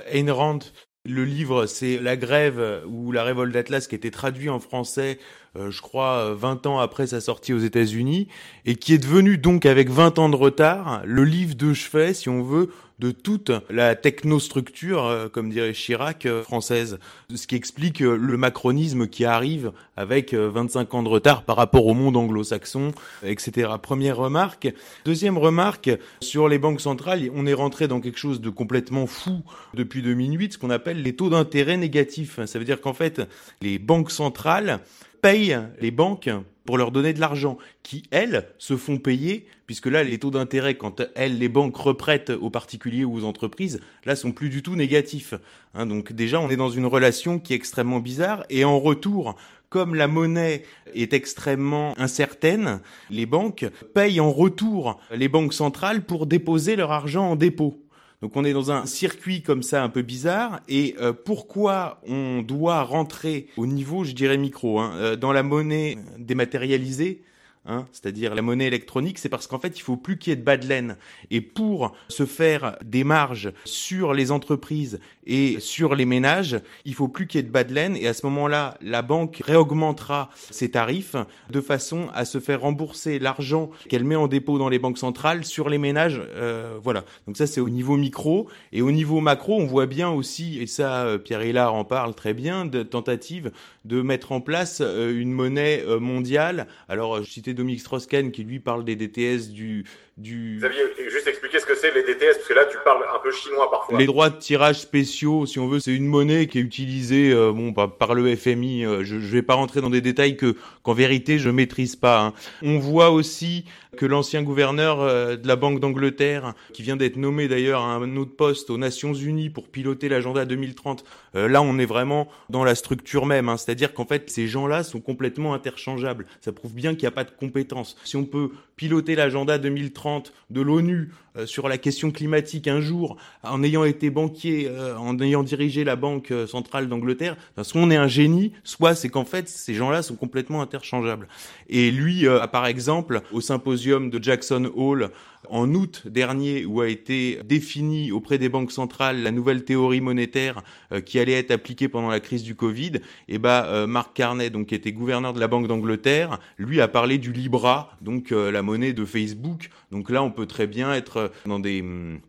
Ayn Rand le livre, c'est La grève ou La révolte d'Atlas qui était traduit en français euh, je crois, 20 ans après sa sortie aux États-Unis, et qui est devenu donc avec 20 ans de retard le livre de chevet, si on veut, de toute la technostructure, euh, comme dirait Chirac, euh, française. Ce qui explique euh, le macronisme qui arrive avec 25 ans de retard par rapport au monde anglo-saxon, etc. Première remarque. Deuxième remarque, sur les banques centrales, on est rentré dans quelque chose de complètement fou depuis 2008, ce qu'on appelle les taux d'intérêt négatifs. Ça veut dire qu'en fait, les banques centrales payent les banques pour leur donner de l'argent, qui, elles, se font payer, puisque là, les taux d'intérêt, quand elles, les banques reprêtent aux particuliers ou aux entreprises, là, sont plus du tout négatifs. Hein, donc déjà, on est dans une relation qui est extrêmement bizarre, et en retour, comme la monnaie est extrêmement incertaine, les banques payent en retour les banques centrales pour déposer leur argent en dépôt. Donc on est dans un circuit comme ça un peu bizarre. Et euh, pourquoi on doit rentrer au niveau, je dirais micro, hein, euh, dans la monnaie dématérialisée? Hein, c'est-à-dire la monnaie électronique, c'est parce qu'en fait, il faut plus qu'il y ait de bas de laine. Et pour se faire des marges sur les entreprises et sur les ménages, il faut plus qu'il y ait de bas de laine. Et à ce moment-là, la banque réaugmentera ses tarifs de façon à se faire rembourser l'argent qu'elle met en dépôt dans les banques centrales sur les ménages. Euh, voilà. Donc ça, c'est au niveau micro. Et au niveau macro, on voit bien aussi, et ça, euh, Pierre Hillard en parle très bien, de tentatives de mettre en place euh, une monnaie mondiale. Alors, je citais Dominique Strauss-Kahn qui lui parle des DTS du, du... Xavier, juste expliquer ce que c'est les DTS, parce que là tu parles un peu chinois parfois. Les droits de tirage spéciaux, si on veut, c'est une monnaie qui est utilisée euh, bon, par le FMI. Euh, je ne vais pas rentrer dans des détails que qu'en vérité je maîtrise pas. Hein. On voit aussi que l'ancien gouverneur euh, de la Banque d'Angleterre, qui vient d'être nommé d'ailleurs à un autre poste aux Nations Unies pour piloter l'agenda 2030, là on est vraiment dans la structure même. Hein. C'est-à-dire qu'en fait ces gens-là sont complètement interchangeables. Ça prouve bien qu'il n'y a pas de compétences. Si on peut piloter l'agenda 2030 de l'ONU sur la question climatique un jour, en ayant été banquier, euh, en ayant dirigé la Banque euh, centrale d'Angleterre, soit on est un génie, soit c'est qu'en fait ces gens-là sont complètement interchangeables. Et lui, par exemple, au symposium de Jackson Hall en août dernier où a été définie auprès des banques centrales la nouvelle théorie monétaire euh, qui allait être appliquée pendant la crise du Covid, et eh ben euh, Mark Carney, donc qui était gouverneur de la Banque d'Angleterre, lui a parlé du Libra, donc euh, la monnaie de Facebook. Donc là, on peut très bien être dans des hum,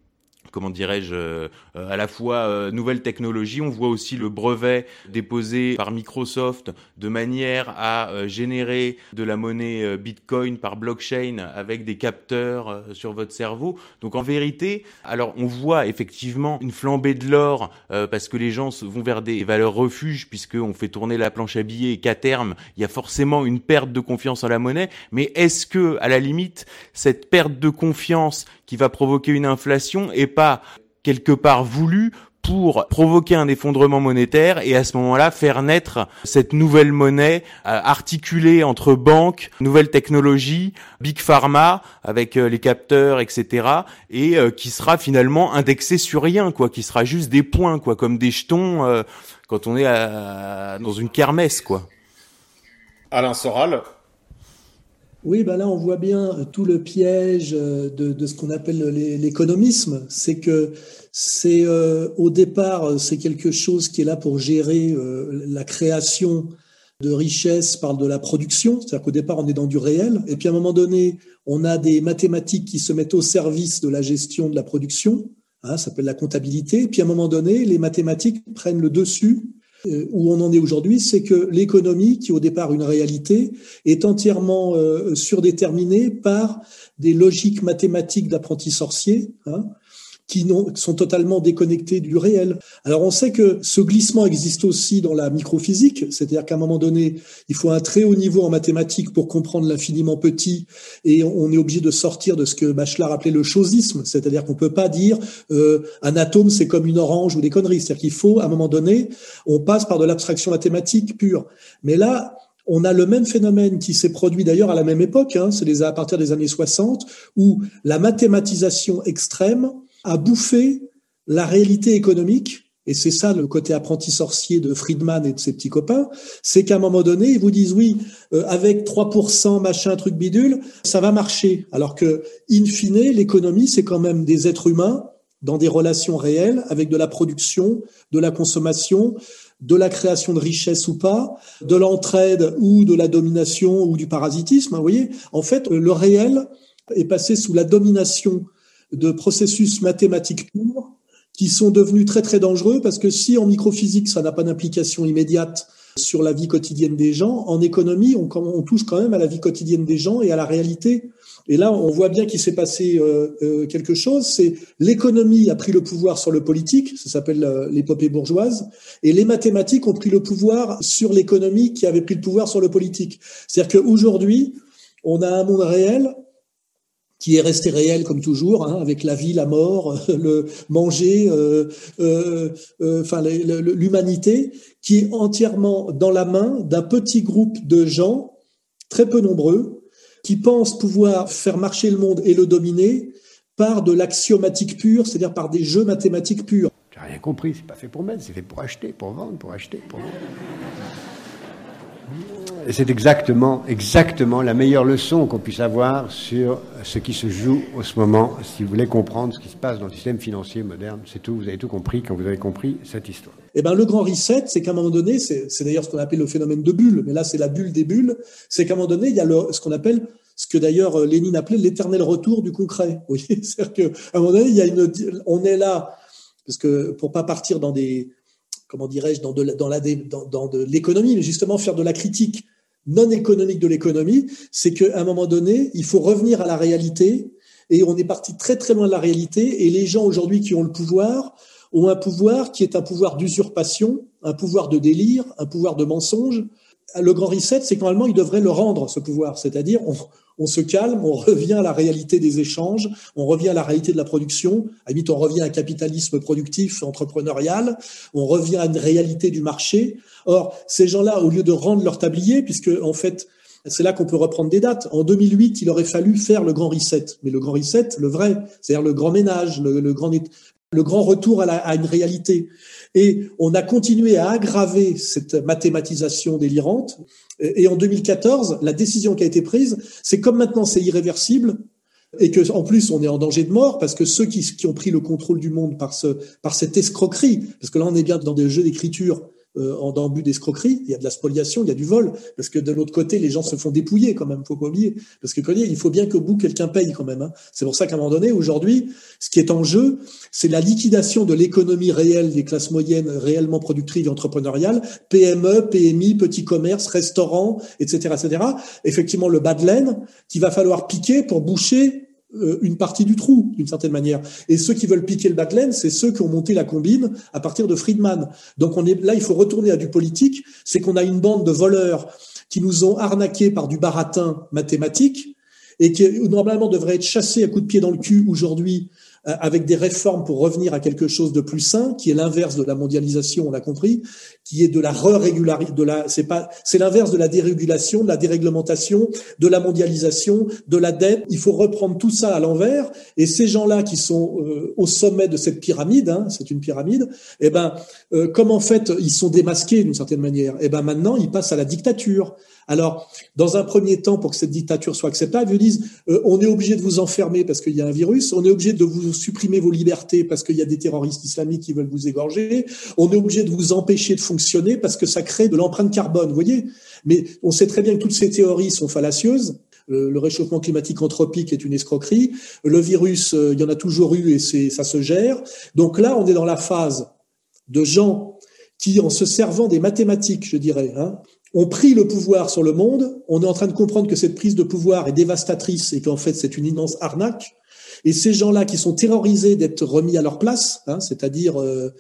comment dirais-je, euh, à la fois euh, nouvelle technologie. On voit aussi le brevet déposé par Microsoft de manière à euh, générer de la monnaie Bitcoin par blockchain avec des capteurs sur votre cerveau. Donc en vérité, alors on voit effectivement une flambée de l'or parce que les gens vont vers des valeurs refuges puisqu'on fait tourner la planche à billets et qu'à terme, il y a forcément une perte de confiance en la monnaie. Mais est-ce que, à la limite, cette perte de confiance qui va provoquer une inflation est pas quelque part voulu pour provoquer un effondrement monétaire et à ce moment-là faire naître cette nouvelle monnaie euh, articulée entre banques, nouvelles technologies, big pharma avec euh, les capteurs, etc. et euh, qui sera finalement indexée sur rien, quoi, qui sera juste des points, quoi, comme des jetons quand on est dans une kermesse, quoi. Alain Soral, oui, ben là, on voit bien tout le piège euh, de, ce qu'on appelle l'économisme. C'est que c'est euh, au départ, c'est quelque chose qui est là pour gérer euh, la création de richesse par de la production. C'est-à-dire qu'au départ, on est dans du réel. Et puis à un moment donné, on a des mathématiques qui se mettent au service de la gestion de la production. Hein, ça s'appelle la comptabilité. Et puis à un moment donné, les mathématiques prennent le dessus euh, où on en est aujourd'hui, c'est que l'économie, qui au départ une réalité, est entièrement euh, surdéterminée par des logiques mathématiques d'apprenti sorcier, hein, qui sont totalement déconnectés du réel. Alors on sait que ce glissement existe aussi dans la microphysique, c'est-à-dire qu'à un moment donné, il faut un très haut niveau en mathématiques pour comprendre l'infiniment petit, et on est obligé de sortir de ce que Bachelard appelait le chosisme, c'est-à-dire qu'on peut pas dire euh, un atome c'est comme une orange ou des conneries, c'est-à-dire qu'il faut à un moment donné, on passe par de l'abstraction mathématique pure. Mais là, on a le même phénomène qui s'est produit d'ailleurs à la même époque, hein, c'est à partir des années 60, où la mathématisation extrême a bouffé la réalité économique. Et c'est ça le côté apprenti sorcier de Friedman et de ses petits copains, c'est qu'à un moment donné, ils vous disent oui, euh, avec 3%, machin, truc bidule, ça va marcher. Alors que, in fine, l'économie, c'est quand même des êtres humains dans des relations réelles avec de la production, de la consommation, de la création de richesse ou pas, de l'entraide ou de la domination ou du parasitisme. Vous voyez, en fait, le réel est passé sous la domination de processus mathématiques purs qui sont devenus très très dangereux parce que si en microphysique ça n'a pas d'implication immédiate sur la vie quotidienne des gens, en économie on, touche quand même à la vie quotidienne des gens et à la réalité. Et là on voit bien qu'il s'est passé euh, euh, quelque chose, c'est l'économie a pris le pouvoir sur le politique, ça s'appelle euh, l'épopée bourgeoise, et les mathématiques ont pris le pouvoir sur l'économie qui avait pris le pouvoir sur le politique. C'est-à-dire qu'aujourd'hui on a un monde réel qui est resté réel comme toujours, hein, avec la vie, la mort, le manger, euh, euh, euh, l'humanité, qui est entièrement dans la main d'un petit groupe de gens très peu nombreux qui pensent pouvoir faire marcher le monde et le dominer par de l'axiomatique pure, c'est-à-dire par des jeux mathématiques purs. J'ai rien compris, c'est pas fait pour mettre, c'est fait pour acheter, pour vendre, pour acheter, pour vendre. C'est exactement, exactement la meilleure leçon qu'on puisse avoir sur ce qui se joue en ce moment, si vous voulez comprendre ce qui se passe dans le système financier moderne. C'est tout, vous avez tout compris quand vous avez compris cette histoire. Eh ben, le grand reset, c'est qu'à un moment donné, c'est d'ailleurs ce qu'on appelle le phénomène de bulle, mais là, c'est la bulle des bulles, c'est qu'à un moment donné, il y a ce qu'on appelle ce que d'ailleurs Lénine appelait l'éternel retour du concret. C'est-à-dire qu'à un moment donné, on est là, parce que pour pas partir dans des, comment dirais-je, dans de, l'économie, mais justement faire de la critique non économique de l'économie, c'est qu'à un moment donné, il faut revenir à la réalité. Et on est parti très très loin de la réalité. Et les gens aujourd'hui qui ont le pouvoir ont un pouvoir qui est un pouvoir d'usurpation, un pouvoir de délire, un pouvoir de mensonge. Le grand reset, c'est que normalement, il devrait le rendre, ce pouvoir. C'est-à-dire, on, on se calme, on revient à la réalité des échanges, on revient à la réalité de la production. À limite, on revient à un capitalisme productif, entrepreneurial, on revient à une réalité du marché. Or, ces gens-là, au lieu de rendre leur tablier, puisque en fait, c'est là qu'on peut reprendre des dates. En 2008, il aurait fallu faire le grand reset, mais le grand reset, le vrai, c'est-à-dire le grand ménage, le, grand le grand retour à, à, une réalité. Et on a continué à aggraver cette mathématisation délirante. Et en 2014, la décision qui a été prise, c'est comme maintenant c'est irréversible, et que en plus on est en danger de mort parce que ceux qui, ont pris le contrôle du monde par ce par cette escroquerie, parce que là on est bien dans des jeux d'écriture en dans but d'escroquerie, il y a de la spoliation, il y a du vol, parce que de l'autre côté, les gens se font dépouiller quand même, faut pas oublier. Parce que il faut bien qu'au bout, quelqu'un paye quand même. Hein. C'est pour ça qu'à un moment donné, aujourd'hui, ce qui est en jeu, c'est la liquidation de l'économie réelle des classes moyennes réellement productives et entrepreneuriales, PME, PMI, petits commerces, restaurants, etc., etc. Effectivement, le bas de laine qu'il va falloir piquer pour boucher euh, une partie du trou, d'une certaine manière. Et ceux qui veulent piquer le backline, c'est ceux qui ont monté la combine à partir de Friedman. Donc on est là, il faut retourner à du politique. C'est qu'on a une bande de voleurs qui nous ont arnaqués par du baratin mathématique et qui normalement devraient être chassés à coups de pied dans le cul aujourd'hui euh, avec des réformes pour revenir à quelque chose de plus sain, qui est l'inverse de la mondialisation, on l'a compris, qui est de la de la, c'est pas, c'est l'inverse de la dérégulation, de la déréglementation, de la mondialisation, de la dette. Il faut reprendre tout ça à l'envers. Et ces gens-là qui sont euh, au sommet de cette pyramide, hein, c'est une pyramide, eh ben, euh, comme en fait ils sont démasqués d'une certaine manière, eh ben maintenant ils passent à la dictature. Alors, dans un premier temps, pour que cette dictature soit acceptable, ils disent euh, on est obligé de vous enfermer parce qu'il y a un virus, on est obligé de vous supprimer vos libertés parce qu'il y a des terroristes islamiques qui veulent vous égorger, on est obligé de vous empêcher de fonctionner parce que ça crée de l'empreinte carbone, voyez Mais on sait très bien que toutes ces théories sont fallacieuses. Le réchauffement climatique anthropique est une escroquerie. Le virus, euh, il y en a toujours eu et ça se gère. Donc là, on est dans la phase de gens qui, en se servant des mathématiques, je dirais, hein, ont pris le pouvoir sur le monde. On est en train de comprendre que cette prise de pouvoir est dévastatrice et qu'en fait c'est une immense arnaque. Et ces gens-là qui sont terrorisés d'être remis à leur place, hein, c'est-à-dire euh,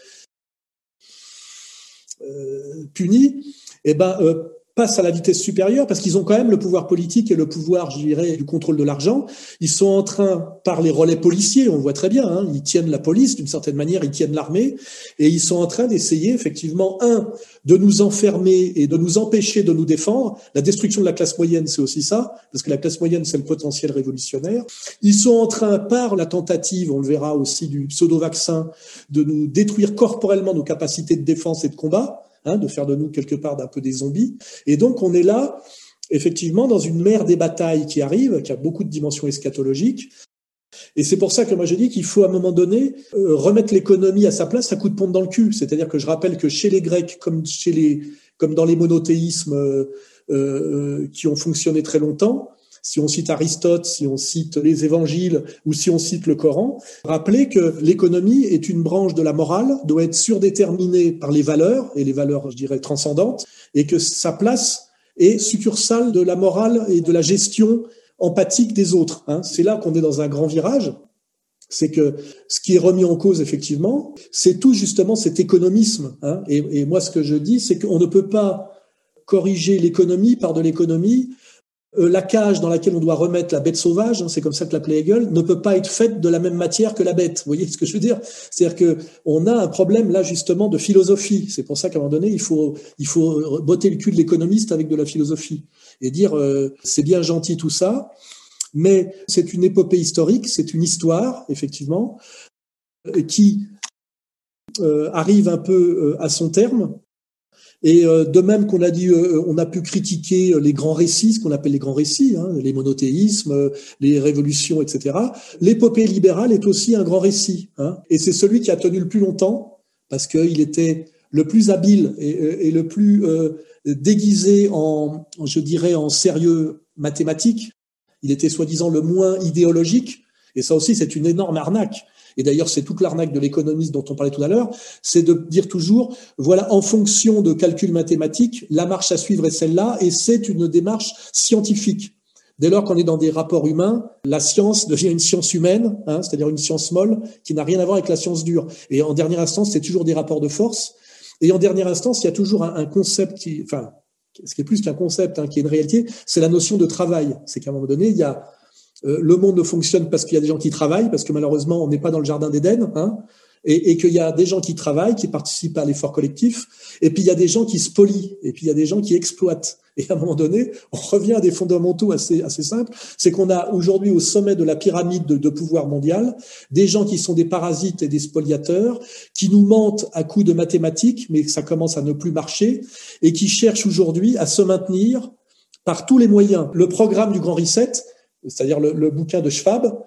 euh, punis, eh ben, euh, passent à la vitesse supérieure parce qu'ils ont quand même le pouvoir politique et le pouvoir, je dirais, du contrôle de l'argent. Ils sont en train, par les relais policiers, on voit très bien, hein, ils tiennent la police d'une certaine manière, ils tiennent l'armée, et ils sont en train d'essayer effectivement, un, de nous enfermer et de nous empêcher de nous défendre. La destruction de la classe moyenne, c'est aussi ça, parce que la classe moyenne, c'est le potentiel révolutionnaire. Ils sont en train, par la tentative, on le verra aussi, du pseudo-vaccin, de nous détruire corporellement nos capacités de défense et de combat. Hein, de faire de nous quelque part d'un peu des zombies. Et donc on est là, effectivement, dans une mer des batailles qui arrive, qui a beaucoup de dimensions eschatologiques, Et c'est pour ça que moi je dis qu'il faut à un moment donné euh, remettre l'économie à sa place à coup de pompe dans le cul. C'est-à-dire que je rappelle que chez les Grecs, comme chez les, comme dans les monothéismes euh, euh, qui ont fonctionné très longtemps, si on cite Aristote, si on cite les évangiles ou si on cite le Coran, rappelez que l'économie est une branche de la morale, doit être surdéterminée par les valeurs, et les valeurs, je dirais, transcendantes, et que sa place est succursale de la morale et de la gestion empathique des autres. Hein. C'est là qu'on est dans un grand virage. C'est que ce qui est remis en cause, effectivement, c'est tout justement cet économisme. Hein. Et, et moi, ce que je dis, c'est qu'on ne peut pas corriger l'économie par de l'économie la cage dans laquelle on doit remettre la bête sauvage, hein, c'est comme ça que l'appelait Hegel, ne peut pas être faite de la même matière que la bête. Vous voyez ce que je veux dire? C'est-à-dire que on a un problème là justement de philosophie. C'est pour ça qu'à un moment donné, il faut il faut botter le cul de l'économiste avec de la philosophie et dire euh, c'est bien gentil tout ça, mais c'est une épopée historique, c'est une histoire effectivement euh, qui arrive un peu à son terme et euh, de même qu'on a dit, euh, on a pu critiquer les grands récits, ce qu'on appelle les grands récits, hein, les monothéismes, les révolutions, etc. L'épopée libérale est aussi un grand récit, hein, et c'est celui qui a tenu le plus longtemps parce qu'il était le plus habile et, le plus euh, déguisé en, je dirais, en sérieux mathématique. Il était soi-disant le moins idéologique, et ça aussi c'est une énorme arnaque et d'ailleurs c'est toute l'arnaque de l'économiste dont on parlait tout à l'heure, c'est de dire toujours, voilà, en fonction de calculs mathématiques, la marche à suivre est celle-là, et c'est une démarche scientifique. Dès lors qu'on est dans des rapports humains, la science devient une science humaine, hein, c'est-à-dire une science molle qui n'a rien à voir avec la science dure. Et en dernière instance, c'est toujours des rapports de force. Et en dernière instance, il y a toujours un, concept qui, enfin, ce qui est plus qu'un concept, hein, qui est une réalité, c'est la notion de travail. C'est qu'à un moment donné, il y a le monde ne fonctionne parce qu'il y a des gens qui travaillent, parce que malheureusement, on n'est pas dans le jardin d'Éden, hein, et, et qu'il y a des gens qui travaillent, qui participent à l'effort collectif, et puis il y a des gens qui spolient, et puis il y a des gens qui exploitent. Et à un moment donné, on revient à des fondamentaux assez, assez simples, c'est qu'on a aujourd'hui au sommet de la pyramide de, de, pouvoir mondial des gens qui sont des parasites et des spoliateurs, qui nous mentent à coups de mathématiques, mais ça commence à ne plus marcher, et qui cherchent aujourd'hui à se maintenir par tous les moyens. Le programme du Grand Reset, c'est-à-dire le, bouquin de Schwab,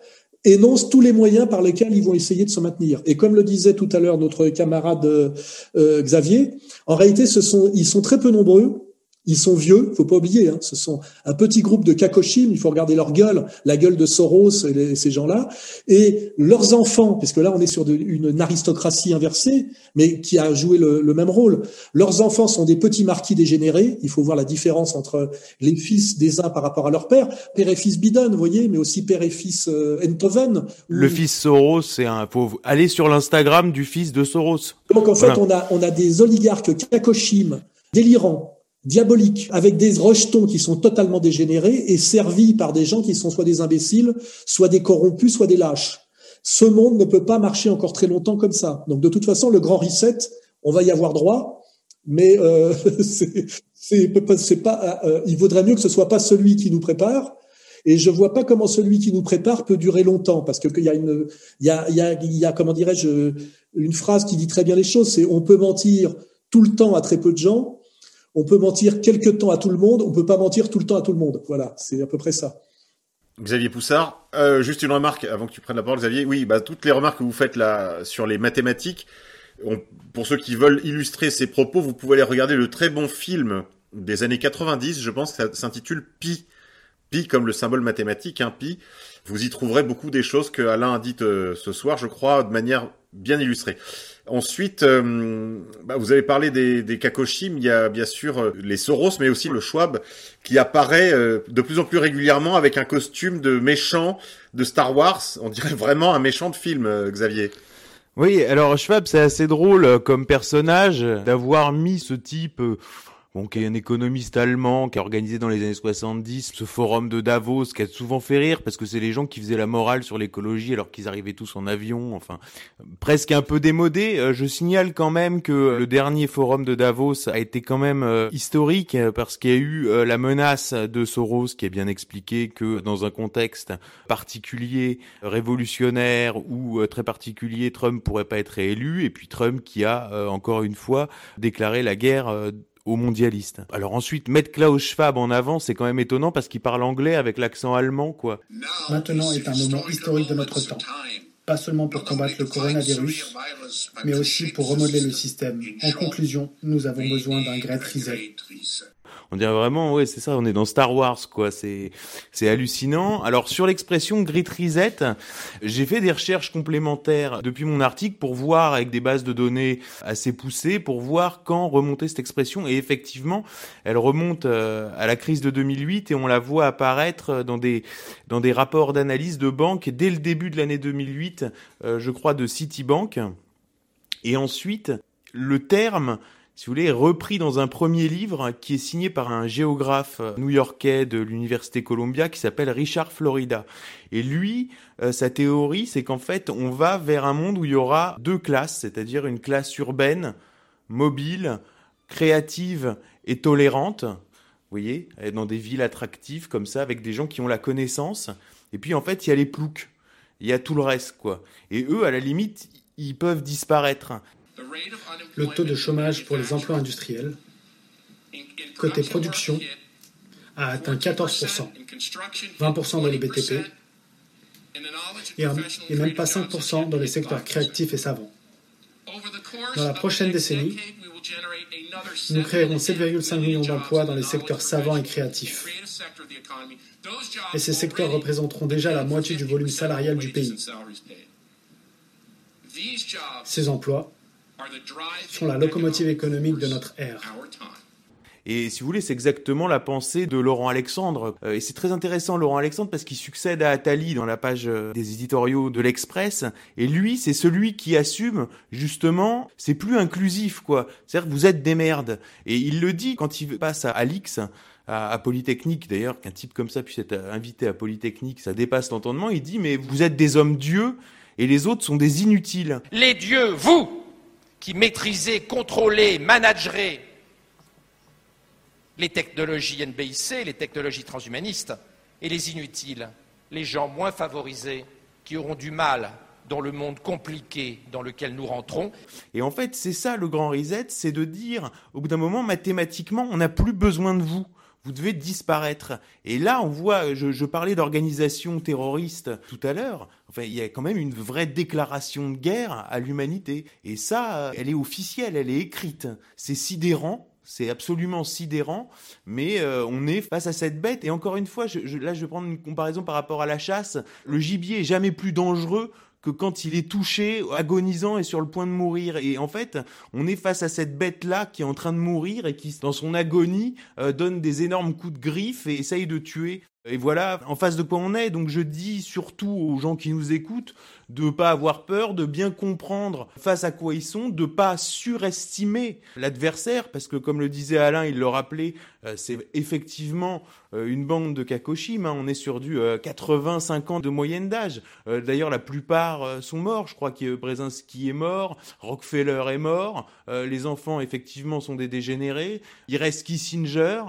énonce tous les moyens par lesquels ils vont essayer de se maintenir. Et comme le disait tout à l'heure notre camarade euh, Xavier, en réalité, ce sont, ils sont très peu nombreux ils sont vieux, faut pas oublier. Hein, ce sont un petit groupe de kakoshim. Il faut regarder leur gueule, la gueule de Soros et ces gens-là, et leurs enfants, puisque là on est sur une aristocratie inversée, mais qui a joué le, même rôle. Leurs enfants sont des petits marquis dégénérés. Il faut voir la différence entre les fils des uns par rapport à leur père, père et fils Biden, vous voyez, mais aussi père et fils euh, Enthoven. Le fils Soros, c'est un. Faut aller sur l'Instagram du fils de Soros. Donc en fait, on a on a des oligarques kakoshim délirants diabolique, avec des rejetons qui sont totalement dégénérés et servis par des gens qui sont soit des imbéciles, soit des corrompus, soit des lâches. Ce monde ne peut pas marcher encore très longtemps comme ça. Donc de toute façon, le grand reset, on va y avoir droit, mais euh, c'est pas. Euh, il vaudrait mieux que ce soit pas celui qui nous prépare. Et je vois pas comment celui qui nous prépare peut durer longtemps, parce que il y a une, il y a, il y a, il y a comment dirais-je, une phrase qui dit très bien les choses. C'est on peut mentir tout le temps à très peu de gens, on peut mentir quelque temps à tout le monde, on peut pas mentir tout le temps à tout le monde. Voilà, c'est à peu près ça. Xavier Poussard, euh, juste une remarque avant que tu prennes la parole, Xavier. Oui, bah, toutes les remarques que vous faites là sur les mathématiques, pour ceux qui veulent illustrer ces propos, vous pouvez aller regarder le très bon film des années 90, je pense, ça s'intitule Pi. Pi comme le symbole mathématique, hein, Pi. Vous y trouverez beaucoup des choses que Alain a dites euh, ce soir, je crois, de manière bien illustrée. Ensuite, euh, bah, vous avez parlé des, des Kakoshim, il y a bien sûr euh, les Soros, mais aussi le Schwab, qui apparaît euh, de plus en plus régulièrement avec un costume de méchant de Star Wars. On dirait vraiment un méchant de film, Xavier. Oui, alors Schwab, c'est assez drôle comme personnage d'avoir mis ce type bon, qui est un économiste allemand, qui a organisé dans les années 70 ce forum de Davos, qui a souvent fait rire parce que c'est les gens qui faisaient la morale sur l'écologie alors qu'ils arrivaient tous en avion, enfin, presque un peu démodé. Euh, je signale quand même que le dernier forum de Davos a été quand même euh, historique euh, parce qu'il y a eu la menace de Soros qui est bien expliqué que dans un contexte particulier, révolutionnaire ou très particulier, Trump pourrait pas être réélu et puis Trump qui a encore une fois déclaré la guerre aux mondialistes. Alors ensuite, mettre Klaus Schwab en avant, c'est quand même étonnant parce qu'il parle anglais avec l'accent allemand, quoi. Maintenant est un moment historique de notre temps. Pas seulement pour combattre le coronavirus, mais aussi pour remodeler le système. En conclusion, nous avons besoin d'un Great Reset. On dirait vraiment, ouais, c'est ça, on est dans Star Wars, quoi. C'est, c'est hallucinant. Alors, sur l'expression Grit Reset, j'ai fait des recherches complémentaires depuis mon article pour voir avec des bases de données assez poussées, pour voir quand remontait cette expression. Et effectivement, elle remonte euh, à la crise de 2008 et on la voit apparaître dans des, dans des rapports d'analyse de banques dès le début de l'année 2008, euh, je crois, de Citibank. Et ensuite, le terme si vous voulez, repris dans un premier livre qui est signé par un géographe new-yorkais de l'université Columbia qui s'appelle Richard Florida. Et lui, euh, sa théorie, c'est qu'en fait, on va vers un monde où il y aura deux classes, c'est-à-dire une classe urbaine, mobile, créative et tolérante. Vous voyez, dans des villes attractives comme ça, avec des gens qui ont la connaissance. Et puis en fait, il y a les ploucs, il y a tout le reste, quoi. Et eux, à la limite, ils peuvent disparaître. Le taux de chômage pour les emplois industriels, côté production, a atteint 14%, 20% dans les BTP et, même pas 5% dans les secteurs créatifs et savants. Dans la prochaine décennie, nous créerons 7,5 millions d'emplois dans les secteurs savants et créatifs. Et ces secteurs représenteront déjà la moitié du volume salarial du pays. Ces emplois sont la locomotive économique de notre ère. Et si vous voulez, c'est exactement la pensée de Laurent Alexandre. Euh, et c'est très intéressant, Laurent Alexandre, parce qu'il succède à Attali dans la page euh, des éditoriaux de l'Express. Et lui, c'est celui qui assume, justement, c'est plus inclusif, quoi. C'est-à-dire que vous êtes des merdes. Et il le dit quand il passe à Alix, à, Polytechnique, d'ailleurs, qu'un type comme ça puisse être invité à Polytechnique, ça dépasse l'entendement. Il dit, mais vous êtes des hommes dieux et les autres sont des inutiles. Les dieux, vous qui maîtrisez, contrôlez, managerez les technologies NBIC, les technologies transhumanistes, et les inutiles, les gens moins favorisés, qui auront du mal dans le monde compliqué dans lequel nous rentrons. Et en fait, c'est ça le grand reset, c'est de dire, au bout d'un moment, mathématiquement, on n'a plus besoin de vous vous devez disparaître. Et là, on voit, je, parlais d'organisation terroriste tout à l'heure, enfin, il y a quand même une vraie déclaration de guerre à l'humanité. Et ça, elle est officielle, elle est écrite. C'est sidérant. C'est absolument sidérant, mais euh, on est face à cette bête. Et encore une fois, là, je vais prendre une comparaison par rapport à la chasse. Le gibier est jamais plus dangereux que quand il est touché, agonisant et sur le point de mourir. Et en fait, on est face à cette bête-là qui est en train de mourir et qui, dans son agonie, euh, donne des énormes coups de griffe et essaye de tuer. Et voilà en face de quoi on est. Donc je dis surtout aux gens qui nous écoutent de pas avoir peur, de bien comprendre face à quoi ils sont, de pas surestimer l'adversaire, parce que comme le disait Alain, il le rappelait, euh, c'est effectivement euh, une bande de Kakoshim, on est sur du 80-50 euh, de moyenne d'âge. D'ailleurs, la plupart sont morts, je crois que Brzezinski est mort, Rockefeller est mort, les enfants effectivement sont des dégénérés, il reste Kissinger,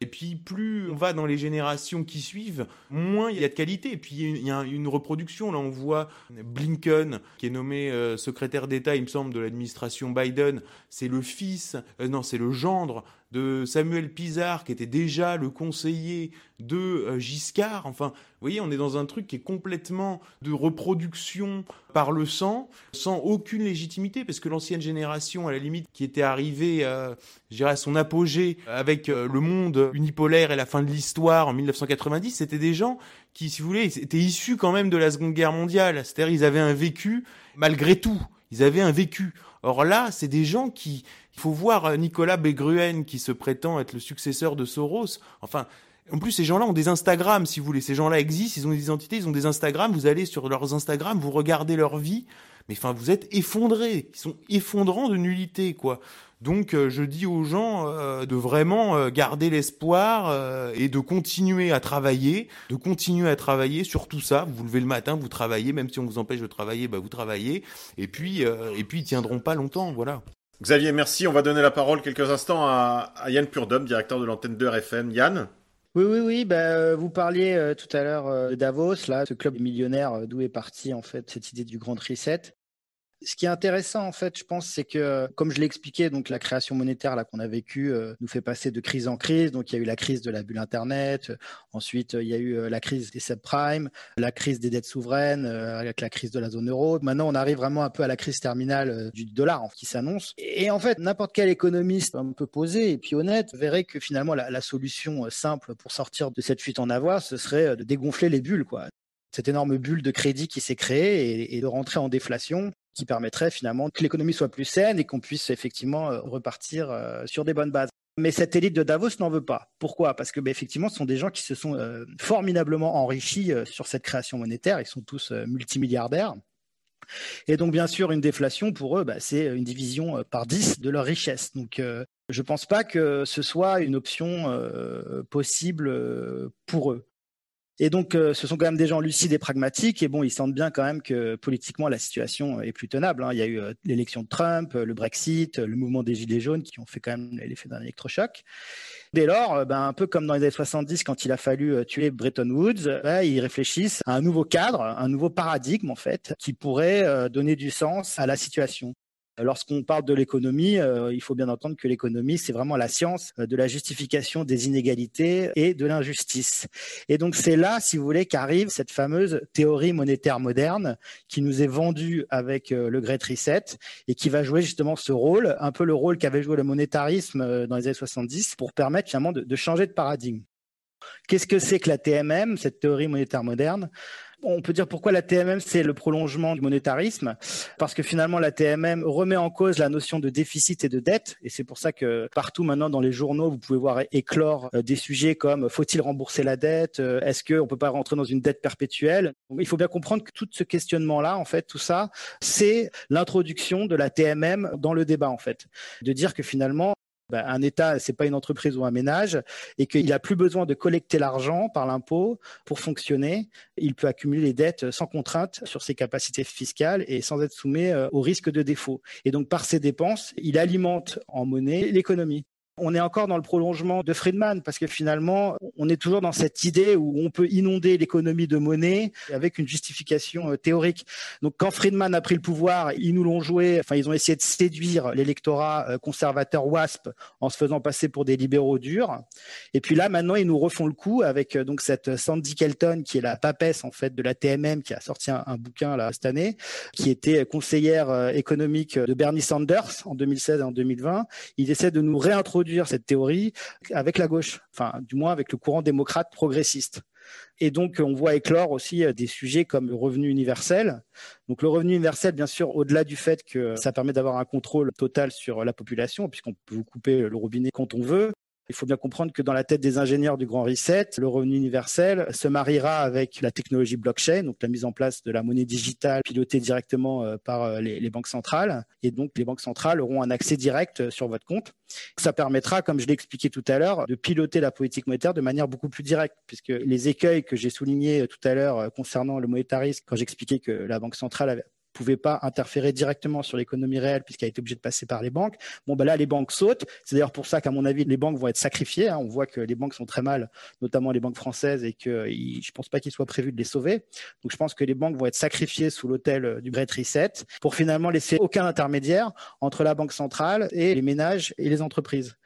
et puis plus on va dans les générations qui suivent, moins il y a de qualité. Et puis il y a une reproduction. Là, on voit Blinken, qui est nommé euh, secrétaire d'État, il me semble, de l'administration Biden. C'est le fils, euh, non, c'est le gendre de Samuel Pizarre, qui était déjà le conseiller de euh, Giscard. Enfin, vous voyez, on est dans un truc qui est complètement de reproduction par le sang, sans aucune légitimité, parce que l'ancienne génération, à la limite, qui était arrivée, euh, je dirais, à son apogée avec euh, le monde unipolaire et la fin de l'histoire en 1990, c'était des gens qui, si vous voulez, étaient issus quand même de la Seconde Guerre mondiale. C'est-à-dire, ils avaient un vécu, malgré tout, ils avaient un vécu. Or là, c'est des gens qui, il faut voir euh, Nicolas Begruen qui se prétend être le successeur de Soros. Enfin, en plus, ces gens-là ont des Instagram, si vous voulez. Ces gens-là existent, ils ont des identités, ils ont des Instagram. Vous allez sur leurs Instagram, vous regardez leur vie. Mais enfin, vous êtes effondrés. Ils sont effondrant de nullité, quoi. Donc, euh, je dis aux gens euh, de vraiment garder l'espoir et de continuer à travailler, de continuer à travailler sur tout ça. Vous vous levez le matin, vous travaillez, même si on vous empêche de travailler, bah, vous travaillez. Et puis, et puis, ils tiendront pas longtemps, voilà. Xavier, merci. On va donner la parole quelques instants à, Yann Purdom, directeur de l'antenne de RFM. Yann oui, oui, oui. Bah, vous parliez euh, tout à l'heure euh, de Davos, là, ce club millionnaire euh, d'où est partie en fait cette idée du grand reset. Ce qui est intéressant, en fait, je pense, c'est que, comme je l'ai expliqué, donc la création monétaire là qu'on a vécue euh, nous fait passer de crise en crise. Donc, il y a eu la crise de la bulle Internet. ensuite, il y a eu euh, la crise des subprimes, la crise des dettes souveraines, euh, avec la crise de la zone euro. Maintenant, on arrive vraiment un peu à la crise terminale du dollar qui s'annonce. Et en fait, n'importe quel économiste un peu posé et puis honnête verrait que finalement, la, la solution simple pour sortir de cette fuite en avoir, ce serait de dégonfler les bulles, quoi cette énorme bulle de crédit qui s'est créée et, de rentrer en déflation qui permettrait finalement que l'économie soit plus saine et qu'on puisse effectivement euh, repartir euh, sur des bonnes bases. Mais cette élite de Davos n'en veut pas. Pourquoi? Parce que bah, effectivement, ce sont des gens qui se sont euh, formidablement enrichis sur cette création monétaire. Ils sont tous multimilliardaires. Et donc, bien sûr, une déflation pour eux, bah, c'est une division par 10 de leur richesse. Donc, je ne pense pas que ce soit une option possible pour eux. Et donc, euh, ce sont quand même des gens lucides et pragmatiques. Et bon, ils sentent bien quand même que politiquement, la situation est plus tenable. Hein. Il y a eu euh, l'élection de Trump, le Brexit, le mouvement des Gilets jaunes qui ont fait quand même l'effet d'un électrochoc. Dès lors, euh, ben, un peu comme dans les années 70, quand il a fallu tuer Bretton Woods, ben, ils réfléchissent à un nouveau cadre, un nouveau paradigme, en fait, qui pourrait donner du sens à la situation. Lorsqu'on parle de l'économie, euh, il faut bien entendre que l'économie, c'est vraiment la science euh, de la justification des inégalités et de l'injustice. Et donc c'est là, si vous voulez, qu'arrive cette fameuse théorie monétaire moderne qui nous est vendue avec euh, le Great Reset et qui va jouer justement ce rôle, un peu le rôle qu'avait joué le monétarisme dans les années 70 pour permettre finalement de changer de paradigme. Qu'est-ce que c'est que la TMM, cette théorie monétaire moderne? On peut dire pourquoi la TMM, c'est le prolongement du monétarisme, parce que finalement, la TMM remet en cause la notion de déficit et de dette, et c'est pour ça que partout maintenant dans les journaux, vous pouvez voir éclore euh, des sujets comme faut-il rembourser la dette, euh, est-ce qu'on peut pas rentrer dans une dette perpétuelle? il faut bien comprendre que tout ce questionnement-là, en fait, tout ça, c'est l'introduction de la TMM dans le débat, en fait, de dire que finalement, bah, un État, c'est pas une entreprise ou un ménage, et qu'il a plus besoin de collecter l'argent par l'impôt pour fonctionner. Il peut accumuler les dettes sans contrainte sur ses capacités fiscales et sans être soumis euh, au risque de défaut. Et donc, par ses dépenses, il alimente en monnaie l'économie on est encore dans le prolongement de Friedman parce que finalement, on est toujours dans cette idée où on peut inonder l'économie de monnaie avec une justification euh, théorique. Donc, quand Friedman a pris le pouvoir, ils nous l'ont joué. Enfin, ils ont essayé de séduire l'électorat euh, conservateur WASP en se faisant passer pour des libéraux durs. Et puis là, maintenant, ils nous refont le coup avec euh, donc cette Sandy Kelton qui est la papesse en fait de la TMM qui a sorti un, bouquin là cette année, qui était conseillère économique de Bernie Sanders en 2016 et en 2020. Ils essaient de nous réintroduire cette théorie avec la gauche, enfin du moins avec le courant démocrate progressiste. Et donc, on voit éclore aussi euh, des sujets comme le revenu universel. Donc, le revenu universel, bien sûr, au-delà du fait que ça permet d'avoir un contrôle total sur la population, puisqu'on peut vous couper le robinet quand on veut, il faut bien comprendre que dans la tête des ingénieurs du Grand Reset, le revenu universel se mariera avec la technologie blockchain, donc la mise en place de la monnaie digitale pilotée directement euh, par euh, les, banques centrales. Et donc, les banques centrales auront un accès direct euh, sur votre compte. Ça permettra, comme je l'ai expliqué tout à l'heure, de piloter la politique monétaire de manière beaucoup plus directe, puisque les écueils que j'ai soulignés tout à l'heure concernant le monétarisme, quand j'expliquais que la banque centrale avait pouvait pas interférer directement sur l'économie réelle puisqu'elle été obligée de passer par les banques. Bon, ben là, les banques sautent. C'est d'ailleurs pour ça qu'à mon avis, les banques vont être sacrifiées. Hein. On voit que les banques sont très mal, notamment les banques françaises, et que je pense pas qu'il soit prévu de les sauver. Donc, je pense que les banques vont être sacrifiées sous l'autel euh, du Great Reset pour finalement laisser aucun intermédiaire entre la banque centrale et les ménages et les entreprises.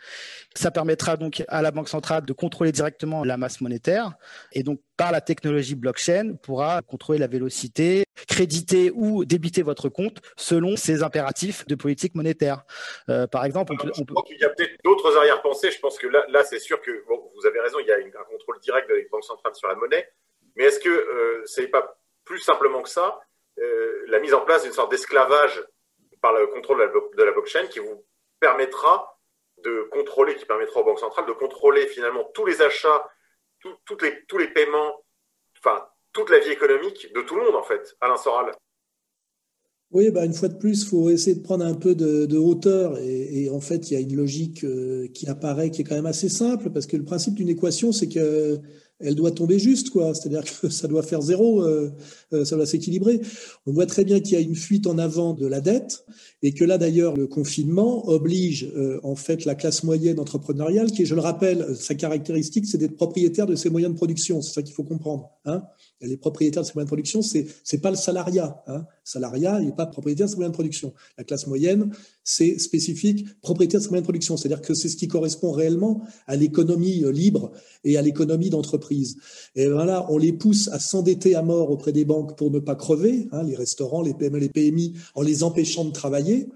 Ça permettra donc à la banque centrale de contrôler directement la masse monétaire et donc par la technologie blockchain pourra contrôler la vélocité, créditer ou débiter votre compte selon ses impératifs de politique monétaire. Euh, par exemple, on peut, on peut... Il y a peut-être d'autres arrière-pensées. Je pense que là, là c'est sûr que vous avez raison, il y a un contrôle direct de la banque centrale sur la monnaie. Mais est-ce que euh, ce n'est pas plus simplement que ça euh, la mise en place d'une sorte d'esclavage par le contrôle de la, de la blockchain qui vous permettra de contrôler, qui permettra aux banques centrales de contrôler finalement tous les achats, toutes les, tous les paiements, enfin toute la vie économique de tout le monde en fait, Alain Soral. Oui, bah une fois de plus, il faut essayer de prendre un peu de, hauteur. Et, en fait, il y a une logique euh, qui apparaît, qui est quand même assez simple, parce que le principe d'une équation, c'est qu'elle elle doit tomber juste, quoi. C'est-à-dire que ça doit faire zéro, euh, euh, ça doit s'équilibrer. On voit très bien qu'il y a une fuite en avant de la dette et que là, d'ailleurs, le confinement oblige euh, en fait la classe moyenne entrepreneuriale, qui, je le rappelle, sa caractéristique, c'est d'être propriétaire de ses moyens de production. C'est ça qu'il faut comprendre. Hein les propriétaires de ces moyens de production, c'est c'est pas le salariat. Hein. Salariat, il n'est pas propriétaire de ses moyens de production. La classe moyenne, c'est spécifique propriétaire de ses moyens de production. C'est-à-dire que c'est ce qui correspond réellement à l'économie euh, libre et à l'économie d'entreprise. Et voilà, on les pousse à s'endetter à mort auprès des banques pour ne pas crever, hein, les restaurants, les PME, les PMI, en les empêchant de travailler.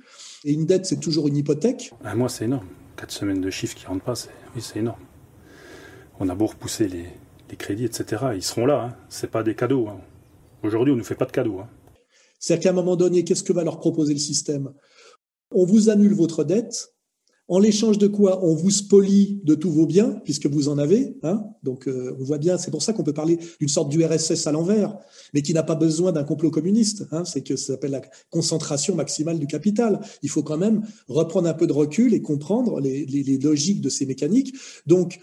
Et une dette, c'est toujours une hypothèque. Ah, moi, c'est énorme. Quatre semaines de chiffres qui rentrent pas, c'est oui, c'est énorme. On a beau repousser les, les crédits, etc. Ils seront là. Hein. C'est pas des cadeaux. Hein. Aujourd'hui, on ne fait pas de cadeaux. Hein. C'est-à-dire qu'à un moment donné, qu'est-ce que va leur proposer le système? On vous annule votre dette. En l'échange de quoi? On vous spolie de tous vos biens, puisque vous en avez. Hein Donc, euh, on voit bien, c'est pour ça qu'on peut parler d'une sorte d'URSS à l'envers, mais qui n'a pas besoin d'un complot communiste. C'est que ça s'appelle la concentration maximale du capital. Il faut quand même reprendre un peu de recul et comprendre les, les, les logiques de ces mécaniques. Donc,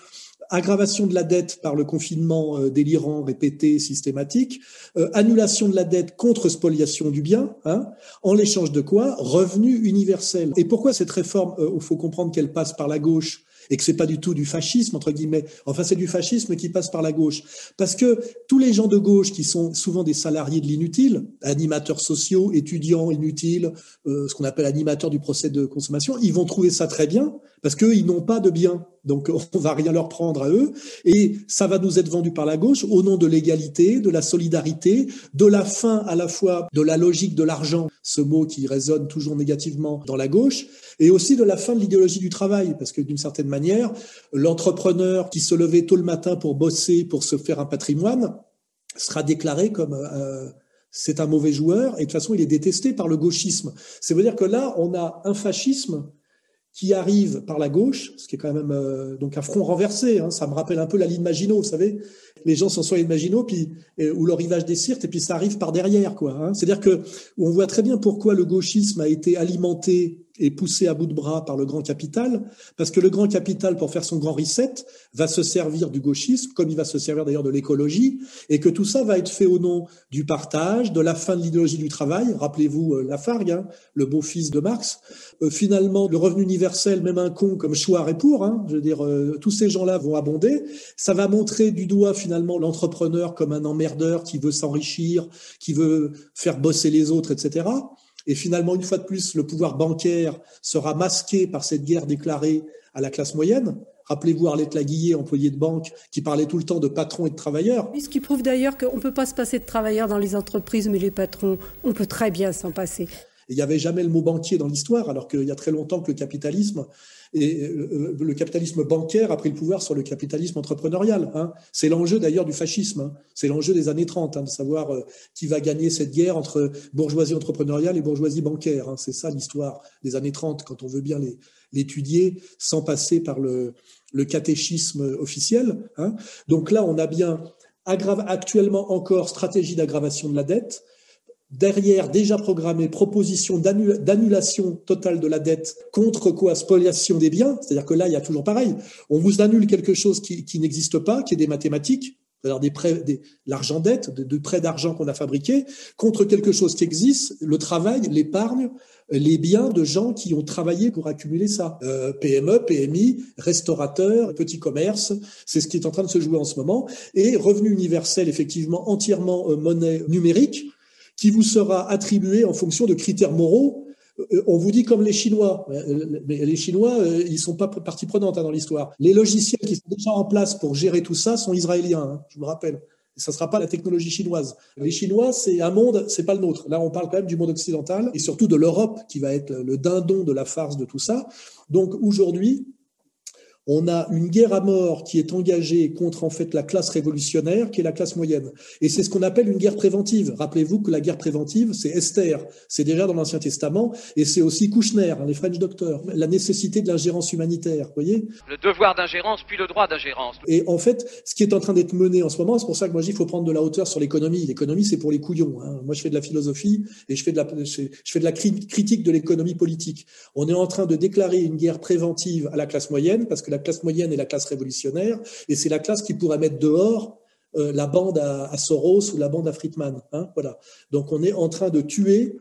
aggravation de la dette par le confinement euh, délirant, répété, systématique, euh, annulation de la dette contre spoliation du bien, hein, en l'échange de quoi Revenu universel. Et pourquoi cette réforme, il euh, faut comprendre qu'elle passe par la gauche et que c'est pas du tout du fascisme entre guillemets. Enfin, c'est du fascisme qui passe par la gauche, parce que tous les gens de gauche qui sont souvent des salariés de l'inutile, animateurs sociaux, étudiants inutiles, ce qu'on appelle animateurs du procès de consommation, ils vont trouver ça très bien parce qu'ils n'ont pas de biens. Donc on va rien leur prendre à eux et ça va nous être vendu par la gauche au nom de l'égalité, de la solidarité, de la fin à la fois de la logique de l'argent, ce mot qui résonne toujours négativement dans la gauche, et aussi de la fin de l'idéologie du travail parce que d'une certaine l'entrepreneur qui se levait tôt le matin pour bosser, pour se faire un patrimoine, sera déclaré comme euh, c'est un mauvais joueur et de toute façon il est détesté par le gauchisme. Ça veut dire que là on a un fascisme qui arrive par la gauche, ce qui est quand même euh, donc un front renversé. Hein, ça me rappelle un peu la ligne Maginot, vous savez. Les gens sont sur ligne Maginot, puis ou le rivage des Sirtes, et puis ça arrive par derrière, quoi. Hein. C'est-à-dire que on voit très bien pourquoi le gauchisme a été alimenté est poussé à bout de bras par le grand capital, parce que le grand capital, pour faire son grand reset, va se servir du gauchisme, comme il va se servir d'ailleurs de l'écologie, et que tout ça va être fait au nom du partage, de la fin de l'idéologie du travail. Rappelez-vous euh, Lafargue, hein, le beau-fils de Marx. Euh, finalement, le revenu universel, même un con comme Chouard est pour, hein, je veux dire, euh, tous ces gens-là vont abonder. Ça va montrer du doigt finalement l'entrepreneur comme un emmerdeur qui veut s'enrichir, qui veut faire bosser les autres, etc. Et finalement, une fois de plus, le pouvoir bancaire sera masqué par cette guerre déclarée à la classe moyenne. Rappelez-vous Arlette Laguillet, employée de banque, qui parlait tout le temps de patrons et de travailleurs. Ce qui prouve d'ailleurs qu'on ne peut pas se passer de travailleurs dans les entreprises, mais les patrons, on peut très bien s'en passer. Il n'y avait jamais le mot banquier dans l'histoire, alors qu'il y a très longtemps que le capitalisme et euh, le capitalisme bancaire a pris le pouvoir sur le capitalisme entrepreneurial. Hein. C'est l'enjeu d'ailleurs du fascisme. Hein. C'est l'enjeu des années 30, hein, de savoir euh, qui va gagner cette guerre entre bourgeoisie entrepreneuriale et bourgeoisie bancaire. C'est ça l'histoire des années 30, quand on veut bien l'étudier sans passer par le, catéchisme officiel. Donc là, on a bien actuellement encore stratégie d'aggravation de la dette, derrière déjà programmé proposition d'annulation totale de la dette contre quoi spoliation des biens, c'est-à-dire que là il y a toujours pareil, on vous annule quelque chose qui, n'existe pas, qui est des mathématiques, c'est-à-dire l'argent dette, de, prêts d'argent qu'on a fabriqués, contre quelque chose qui existe, le travail, l'épargne, les biens de gens qui ont travaillé pour accumuler ça. Euh, PME, PMI, restaurateurs, petits commerces, c'est ce qui est en train de se jouer en ce moment. Et revenu universel, effectivement, entièrement euh, monnaie numérique, qui vous sera attribué en fonction de critères moraux. Euh, on vous dit comme les Chinois, euh, mais les Chinois, euh, ils sont pas partie prenante hein, dans l'histoire. Les logiciels qui sont déjà en place pour gérer tout ça sont israéliens, hein, je me rappelle. Et ça sera pas la technologie chinoise. Les Chinois, c'est un monde, c'est pas le nôtre. Là, on parle quand même du monde occidental et surtout de l'Europe qui va être le dindon de la farce de tout ça. Donc aujourd'hui, on a une guerre à mort qui est engagée contre en fait la classe révolutionnaire, qui est la classe moyenne. Et c'est ce qu'on appelle une guerre préventive. Rappelez-vous que la guerre préventive, c'est Esther, c'est déjà dans l'Ancien Testament, et c'est aussi Kouchner, hein, les French doctors, la nécessité de l'ingérence humanitaire, voyez? Le devoir d'ingérence, puis le droit d'ingérence. Et en fait, ce qui est en train d'être mené en ce moment, c'est pour ça que moi je dis qu'il faut prendre de la hauteur sur l'économie. L'économie, c'est pour les couillons. Hein. Moi, je fais de la philosophie et je fais de la, je fais de la critique de l'économie politique. On est en train de déclarer une guerre préventive à la classe moyenne, parce que la classe moyenne et la classe révolutionnaire, et c'est la classe qui pourrait mettre dehors euh, la bande à, Soros ou la bande à Friedman. Hein. Donc on est en train de tuer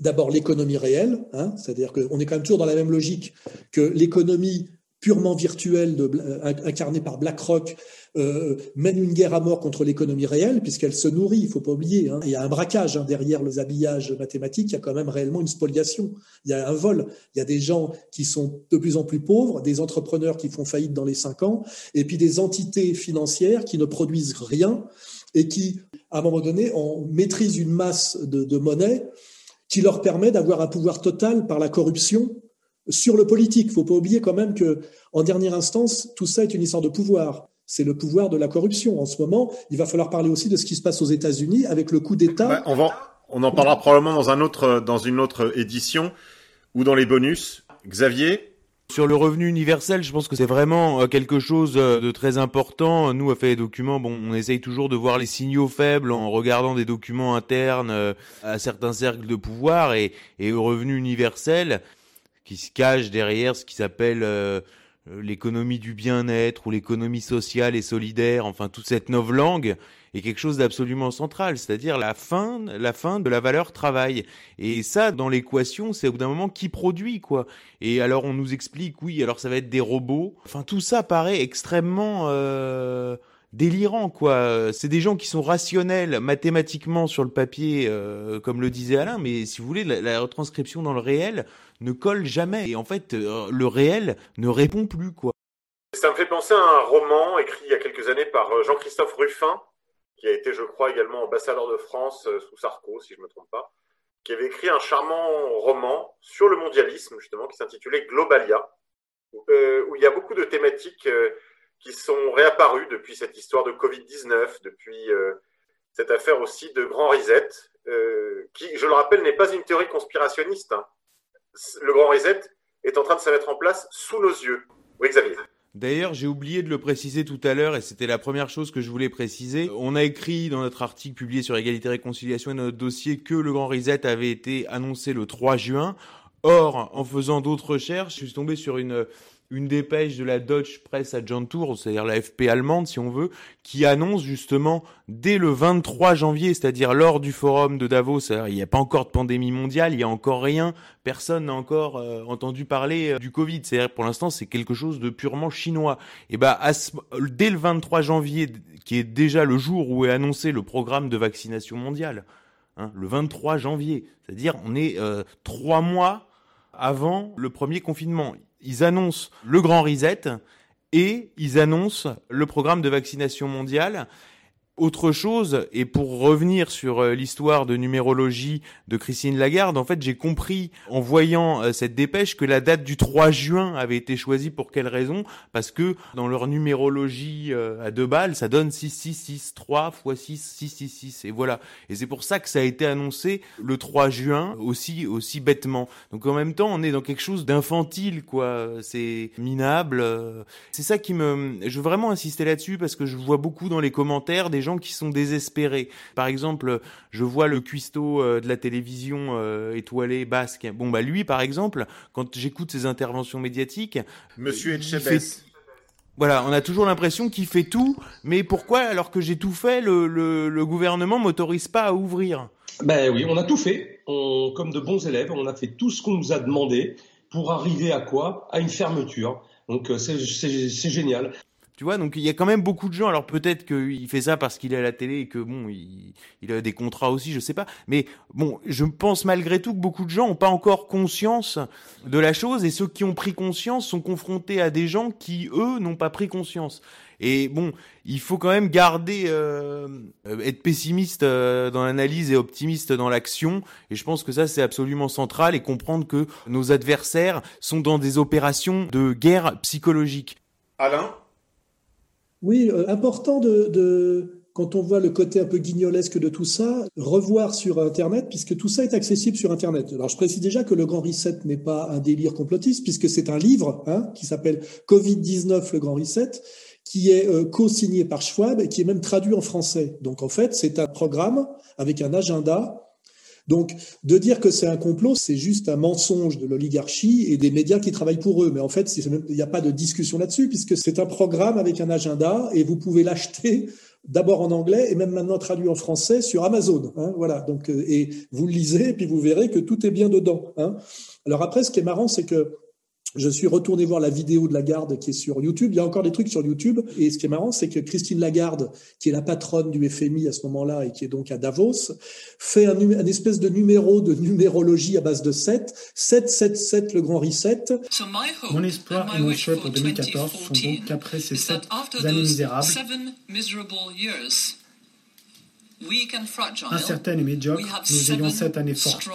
d'abord l'économie réelle, hein, c'est-à-dire qu'on est quand même toujours dans la même logique que l'économie purement virtuelle euh, incarnée par BlackRock euh, mène une guerre à mort contre l'économie réelle, puisqu'elle se nourrit, il faut pas oublier. Hein. Il y a un braquage hein, derrière les habillages mathématiques, il y a quand même réellement une spoliation. Il y a un vol, il y a des gens qui sont de plus en plus pauvres, des entrepreneurs qui font faillite dans les cinq ans, et puis des entités financières qui ne produisent rien et qui, à un moment donné, on maîtrise une masse de, monnaie qui leur permet d'avoir un pouvoir total par la corruption sur le politique. Il faut pas oublier quand même que, en dernière instance, tout ça est une histoire de pouvoir c'est le pouvoir de la corruption. En ce moment, il va falloir parler aussi de ce qui se passe aux États-Unis avec le coup d'État. on, on en parlera probablement dans, un autre, dans une autre édition ou dans les bonus. Xavier? Sur le revenu universel, je pense que c'est vraiment euh, quelque chose euh, de très important. Nous, à fait des documents, bon, on essaye toujours de voir les signaux faibles en regardant des documents internes euh, à certains cercles de pouvoir et, et au revenu universel qui se cache derrière ce qui s'appelle euh, l'économie du bien-être ou l'économie sociale et solidaire, enfin toute cette langue est quelque chose d'absolument central, c'est-à-dire la fin, la fin de la valeur travail. Et ça, dans l'équation, c'est au bout d'un moment qui produit quoi. Et alors on nous explique, oui, alors ça va être des robots. Enfin tout ça paraît extrêmement euh, délirant quoi. C'est des gens qui sont rationnels mathématiquement sur le papier, euh, comme le disait Alain, mais si vous voulez, la, retranscription dans le réel ne colle jamais. Et en fait, euh, le réel ne répond plus quoi. Ça me fait penser à un roman écrit il y a quelques années par euh, Jean-Christophe Ruffin, qui a été, je crois, également ambassadeur de France sous Sarko, si je ne me trompe pas, qui avait écrit un charmant roman sur le mondialisme, justement, qui s'intitulait Globalia, où, il y a beaucoup de thématiques qui sont réapparus depuis cette histoire de Covid-19, depuis euh, cette affaire aussi de Grand Reset, euh, qui, je le rappelle, n'est pas une théorie conspirationniste. Hein. Le Grand Reset est en train de se mettre en place sous nos yeux. Oui, Xavier. D'ailleurs, j'ai oublié de le préciser tout à l'heure, et c'était la première chose que je voulais préciser. On a écrit dans notre article publié sur égalité et réconciliation et dans notre dossier que le Grand Reset avait été annoncé le 3 juin. Or, en faisant d'autres recherches, je suis tombé sur une une dépêche de la Deutsche Presse à Tour, c'est-à-dire la FP allemande si on veut, qui annonce justement dès le 23 janvier, c'est-à-dire lors du forum de Davos, il n'y a pas encore de pandémie mondiale, il n'y a encore rien, personne n'a encore euh, entendu parler euh, du Covid, c'est-à-dire pour l'instant c'est quelque chose de purement chinois. Et bah dès le 23 janvier, qui est déjà le jour où est annoncé le programme de vaccination mondiale, hein, le 23 janvier, c'est-à-dire on est euh, trois mois avant le premier confinement ils annoncent le grand reset et ils annoncent le programme de vaccination mondiale autre chose, et pour revenir sur euh, l'histoire de numérologie de Christine Lagarde, en fait, j'ai compris en voyant euh, cette dépêche que la date du 3 juin avait été choisie pour quelle raison Parce que dans leur numérologie euh, à deux balles, ça donne 6663 3 x 6, 666. Et voilà. Et c'est pour ça que ça a été annoncé le 3 juin, aussi, aussi bêtement. Donc en même temps, on est dans quelque chose d'infantile, quoi. C'est minable. C'est ça qui me... Je veux vraiment insister là-dessus parce que je vois beaucoup dans les commentaires des gens qui sont désespérés. Par exemple, je vois le cuistot euh, de la télévision euh, étoilée basque. Bon, bah lui, par exemple, quand j'écoute ses interventions médiatiques... Monsieur Etchebest. Voilà, on a toujours l'impression qu'il fait tout, mais pourquoi, alors que j'ai tout fait, le, le, le gouvernement m'autorise pas à ouvrir? Ben oui, on a tout fait. On, comme de bons élèves, on a fait tout ce qu'on nous a demandé pour arriver à quoi? À une fermeture. Donc euh, c'est génial. Tu vois, donc il y a quand même beaucoup de gens. Alors peut-être qu'il fait ça parce qu'il est à la télé et que bon, il, a des contrats aussi, je sais pas. Mais bon, je pense malgré tout que beaucoup de gens n'ont pas encore conscience de la chose et ceux qui ont pris conscience sont confrontés à des gens qui eux n'ont pas pris conscience. Et bon, il faut quand même garder, euh, être pessimiste euh, dans l'analyse et optimiste dans l'action. Et je pense que ça, c'est absolument central et comprendre que nos adversaires sont dans des opérations de guerre psychologique. Alain? Oui, euh, important de, quand on voit le côté un peu guignolesque de tout ça, revoir sur Internet, puisque tout ça est accessible sur Internet. Alors je précise déjà que le Grand Reset n'est pas un délire complotiste, puisque c'est un livre hein, qui s'appelle Covid-19, le Grand Reset, qui est euh, co-signé par Schwab et qui est même traduit en français. Donc en fait, c'est un programme avec un agenda Donc, de dire que c'est un complot, c'est juste un mensonge de l'oligarchie et des médias qui travaillent pour eux. Mais en fait, il n'y a pas de discussion là-dessus, puisque c'est un programme avec un agenda et vous pouvez l'acheter d'abord en anglais et même maintenant traduit en français sur Amazon. Hein, voilà. Donc, euh, et vous le lisez et puis vous verrez que tout est bien dedans. Hein. Alors après, ce qui est marrant, c'est que je suis retourné voir la vidéo de Lagarde qui est sur YouTube. Il y a encore des trucs sur YouTube. Et ce qui est marrant, c'est que Christine Lagarde, qui est la patronne du FMI à ce moment-là et qui est donc à Davos, fait un, espèce de numéro de numérologie à base de 7. 7, 7, 7, le grand reset. Mon espoir et mon souhait pour 2014 sont donc qu'après ces sept années misérables, incertaines et médiocres, nous ayons sept années fortes.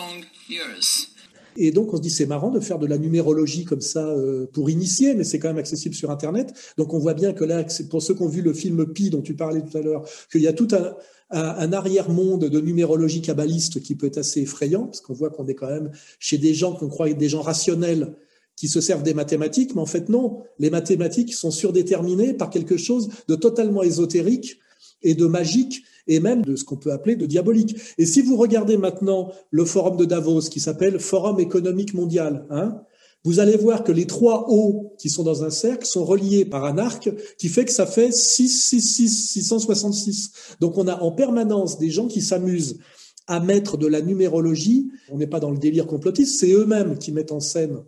Et donc on se dit c'est marrant de faire de la numérologie comme ça euh, pour initier, mais c'est quand même accessible sur Internet. Donc on voit bien que là, pour ceux qui ont vu le film Pi dont tu parlais tout à l'heure, qu'il y a tout un, un, arrière-monde de numérologie kabbaliste qui peut être assez effrayant, parce qu'on voit qu'on est quand même chez des gens qu'on croit être des gens rationnels qui se servent des mathématiques, mais en fait non, les mathématiques sont surdéterminées par quelque chose de totalement ésotérique et de magique et même de ce qu'on peut appeler de diabolique. Et si vous regardez maintenant le forum de Davos qui s'appelle Forum économique mondial, hein, vous allez voir que les trois hauts qui sont dans un cercle sont reliés par un arc qui fait que ça fait 666, 666. Donc on a en permanence des gens qui s'amusent à mettre de la numérologie. On n'est pas dans le délire complotiste, c'est eux-mêmes qui mettent en scène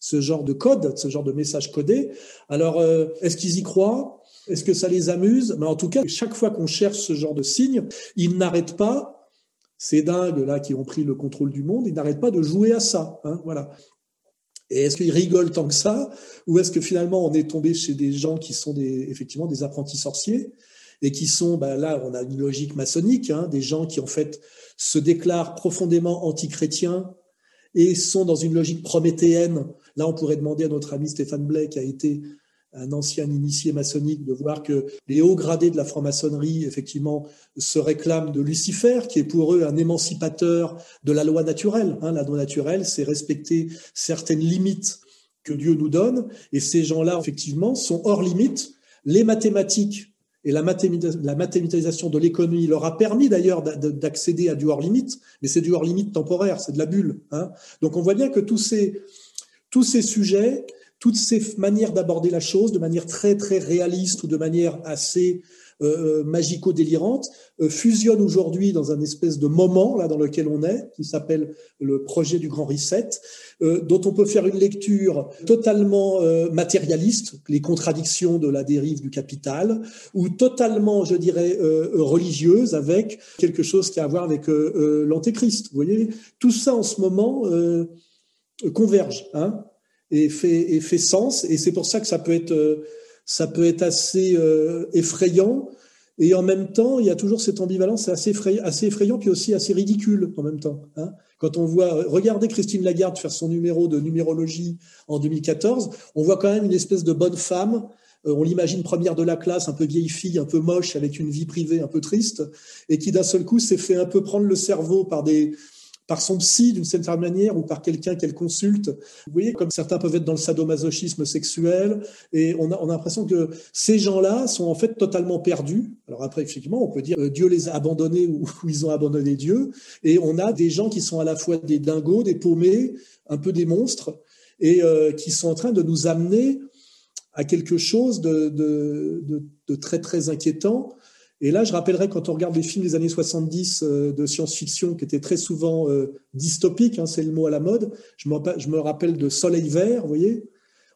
ce genre de code, ce genre de message codé. Alors, euh, est-ce qu'ils y croient? Est-ce que ça les amuse? Mais en tout cas, chaque fois qu'on cherche ce genre de signe, ils n'arrêtent pas. Ces dingues là qui ont pris le contrôle du monde, ils n'arrêtent pas de jouer à ça. Hein, voilà. Et est-ce qu'ils rigolent tant que ça, ou est-ce que finalement on est tombé chez des gens qui sont effectivement des apprentis sorciers et qui sont, ben là, on a une logique maçonnique, hein, des gens qui en fait se déclarent profondément anti-chrétiens et sont dans une logique prométhéenne. Là, on pourrait demander à notre ami Stéphane Blais, qui a été un ancien initié maçonnique, de voir que les hauts gradés de la franc-maçonnerie, effectivement, se réclament de Lucifer, qui est pour eux un émancipateur de la loi naturelle. Hein, la loi naturelle, c'est respecter certaines limites que Dieu nous donne, et ces gens-là, effectivement, sont hors limite. Les mathématiques et la, mathématisation de l'économie leur a permis d'ailleurs d'accéder à du hors limite, mais c'est du hors limite temporaire, c'est de la bulle. Hein. Donc on voit bien que tous ces, tous ces sujets toutes ces manières d'aborder la chose de manière très très réaliste ou de manière assez euh, euh magico-délirante euh, fusionnent aujourd'hui dans un espèce de moment là dans lequel on est, qui s'appelle le projet du Grand Reset, dont on peut faire une lecture totalement matérialiste, les contradictions de la dérive du capital, ou totalement, je dirais, religieuse, avec quelque chose qui a à voir avec l'antéchrist. Vous voyez, tout ça en ce moment converge. Hein et fait, et fait sens. Et c'est pour ça que ça peut être, euh, ça peut être assez euh, effrayant. Et en même temps, il y a toujours cette ambivalence, assez effrayant, assez effrayant, puis aussi assez ridicule en même temps. Hein. Quand on voit, regardez Christine Lagarde faire son numéro de numérologie en 2014, on voit quand même une espèce de bonne femme. Euh, on l'imagine première de la classe, un peu vieille fille, un peu moche, avec une vie privée un peu triste, et qui d'un seul coup s'est fait un peu prendre le cerveau par des, par son psy d'une certaine manière ou par quelqu'un qu'elle consulte. Vous voyez, comme certains peuvent être dans le sadomasochisme sexuel, et on a, on a l'impression que ces gens-là sont en fait totalement perdus. Alors après, effectivement, on peut dire euh, Dieu les a abandonnés ou, ils ont abandonné Dieu, et on a des gens qui sont à la fois des dingos, des paumés, un peu des monstres, et euh, qui sont en train de nous amener à quelque chose de très très inquiétant et là, je rappellerai quand on regarde les films des années 70 euh, de science-fiction qui étaient très souvent euh, dystopiques, hein, c'est le mot à la mode, je, me rappelle de Soleil Vert, vous voyez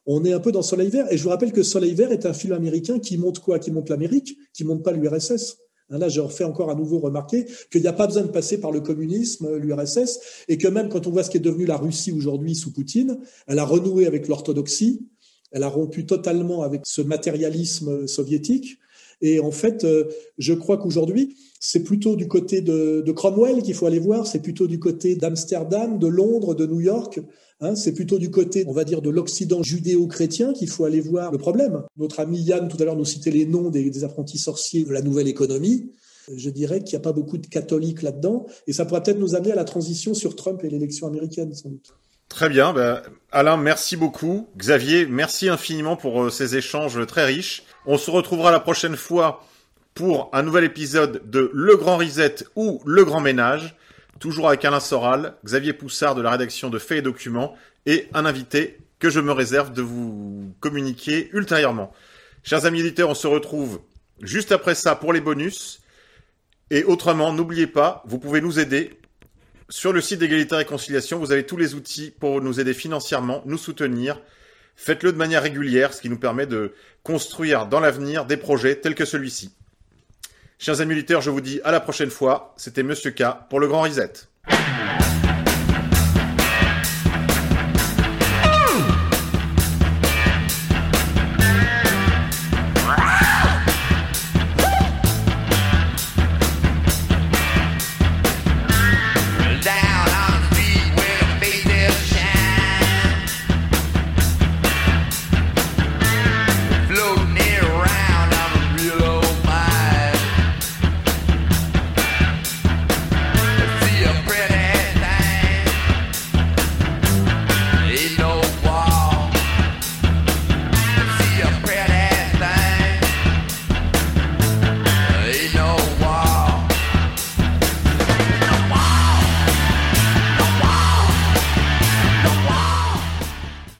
on est un peu dans Soleil Vert. Et je vous rappelle que Soleil Vert est un film américain qui montre quoi? Qui montre l'Amérique, qui montre pas l'URSS. Hein, là, je refais encore à nouveau remarquer qu'il n'y a pas besoin de passer par le communisme, l'URSS, et que même quand on voit ce qui est devenu la Russie aujourd'hui sous Poutine, elle a renoué avec l'orthodoxie, elle a rompu totalement avec ce matérialisme soviétique, et en fait, euh, je crois qu'aujourd'hui, c'est plutôt du côté de, Cromwell qu'il faut aller voir, c'est plutôt du côté d'Amsterdam, de Londres, de New York. Hein, c'est plutôt du côté, on va dire, de l'Occident judéo-chrétien qu'il faut aller voir le problème. Notre ami Yann, tout à l'heure, nous citait les noms des, apprentis sorciers de la nouvelle économie. Je dirais qu'il n'y a pas beaucoup de catholiques là-dedans. Et ça pourrait peut-être nous amener à la transition sur Trump et l'élection américaine, sans doute. Très bien. Ben, Alain, merci beaucoup. Xavier, merci infiniment pour euh, ces échanges très riches. On se retrouvera la prochaine fois pour un nouvel épisode de Le Grand Reset ou Le Grand Ménage. toujours avec Alain Soral, Xavier Poussard de la rédaction de Faits et Documents et un invité que je me réserve de vous communiquer ultérieurement. Chers amis éditeurs, on se retrouve juste après ça pour les bonus. Et autrement, n'oubliez pas, vous pouvez nous aider. Sur le site d'égalité et réconciliation, vous avez tous les outils pour nous aider financièrement, nous soutenir. Faites-le de manière régulière, ce qui nous permet de construire dans l'avenir des projets tels que celui-ci. Chers amis auditeurs, je vous dis à la prochaine fois. C'était Monsieur K pour le Grand Reset.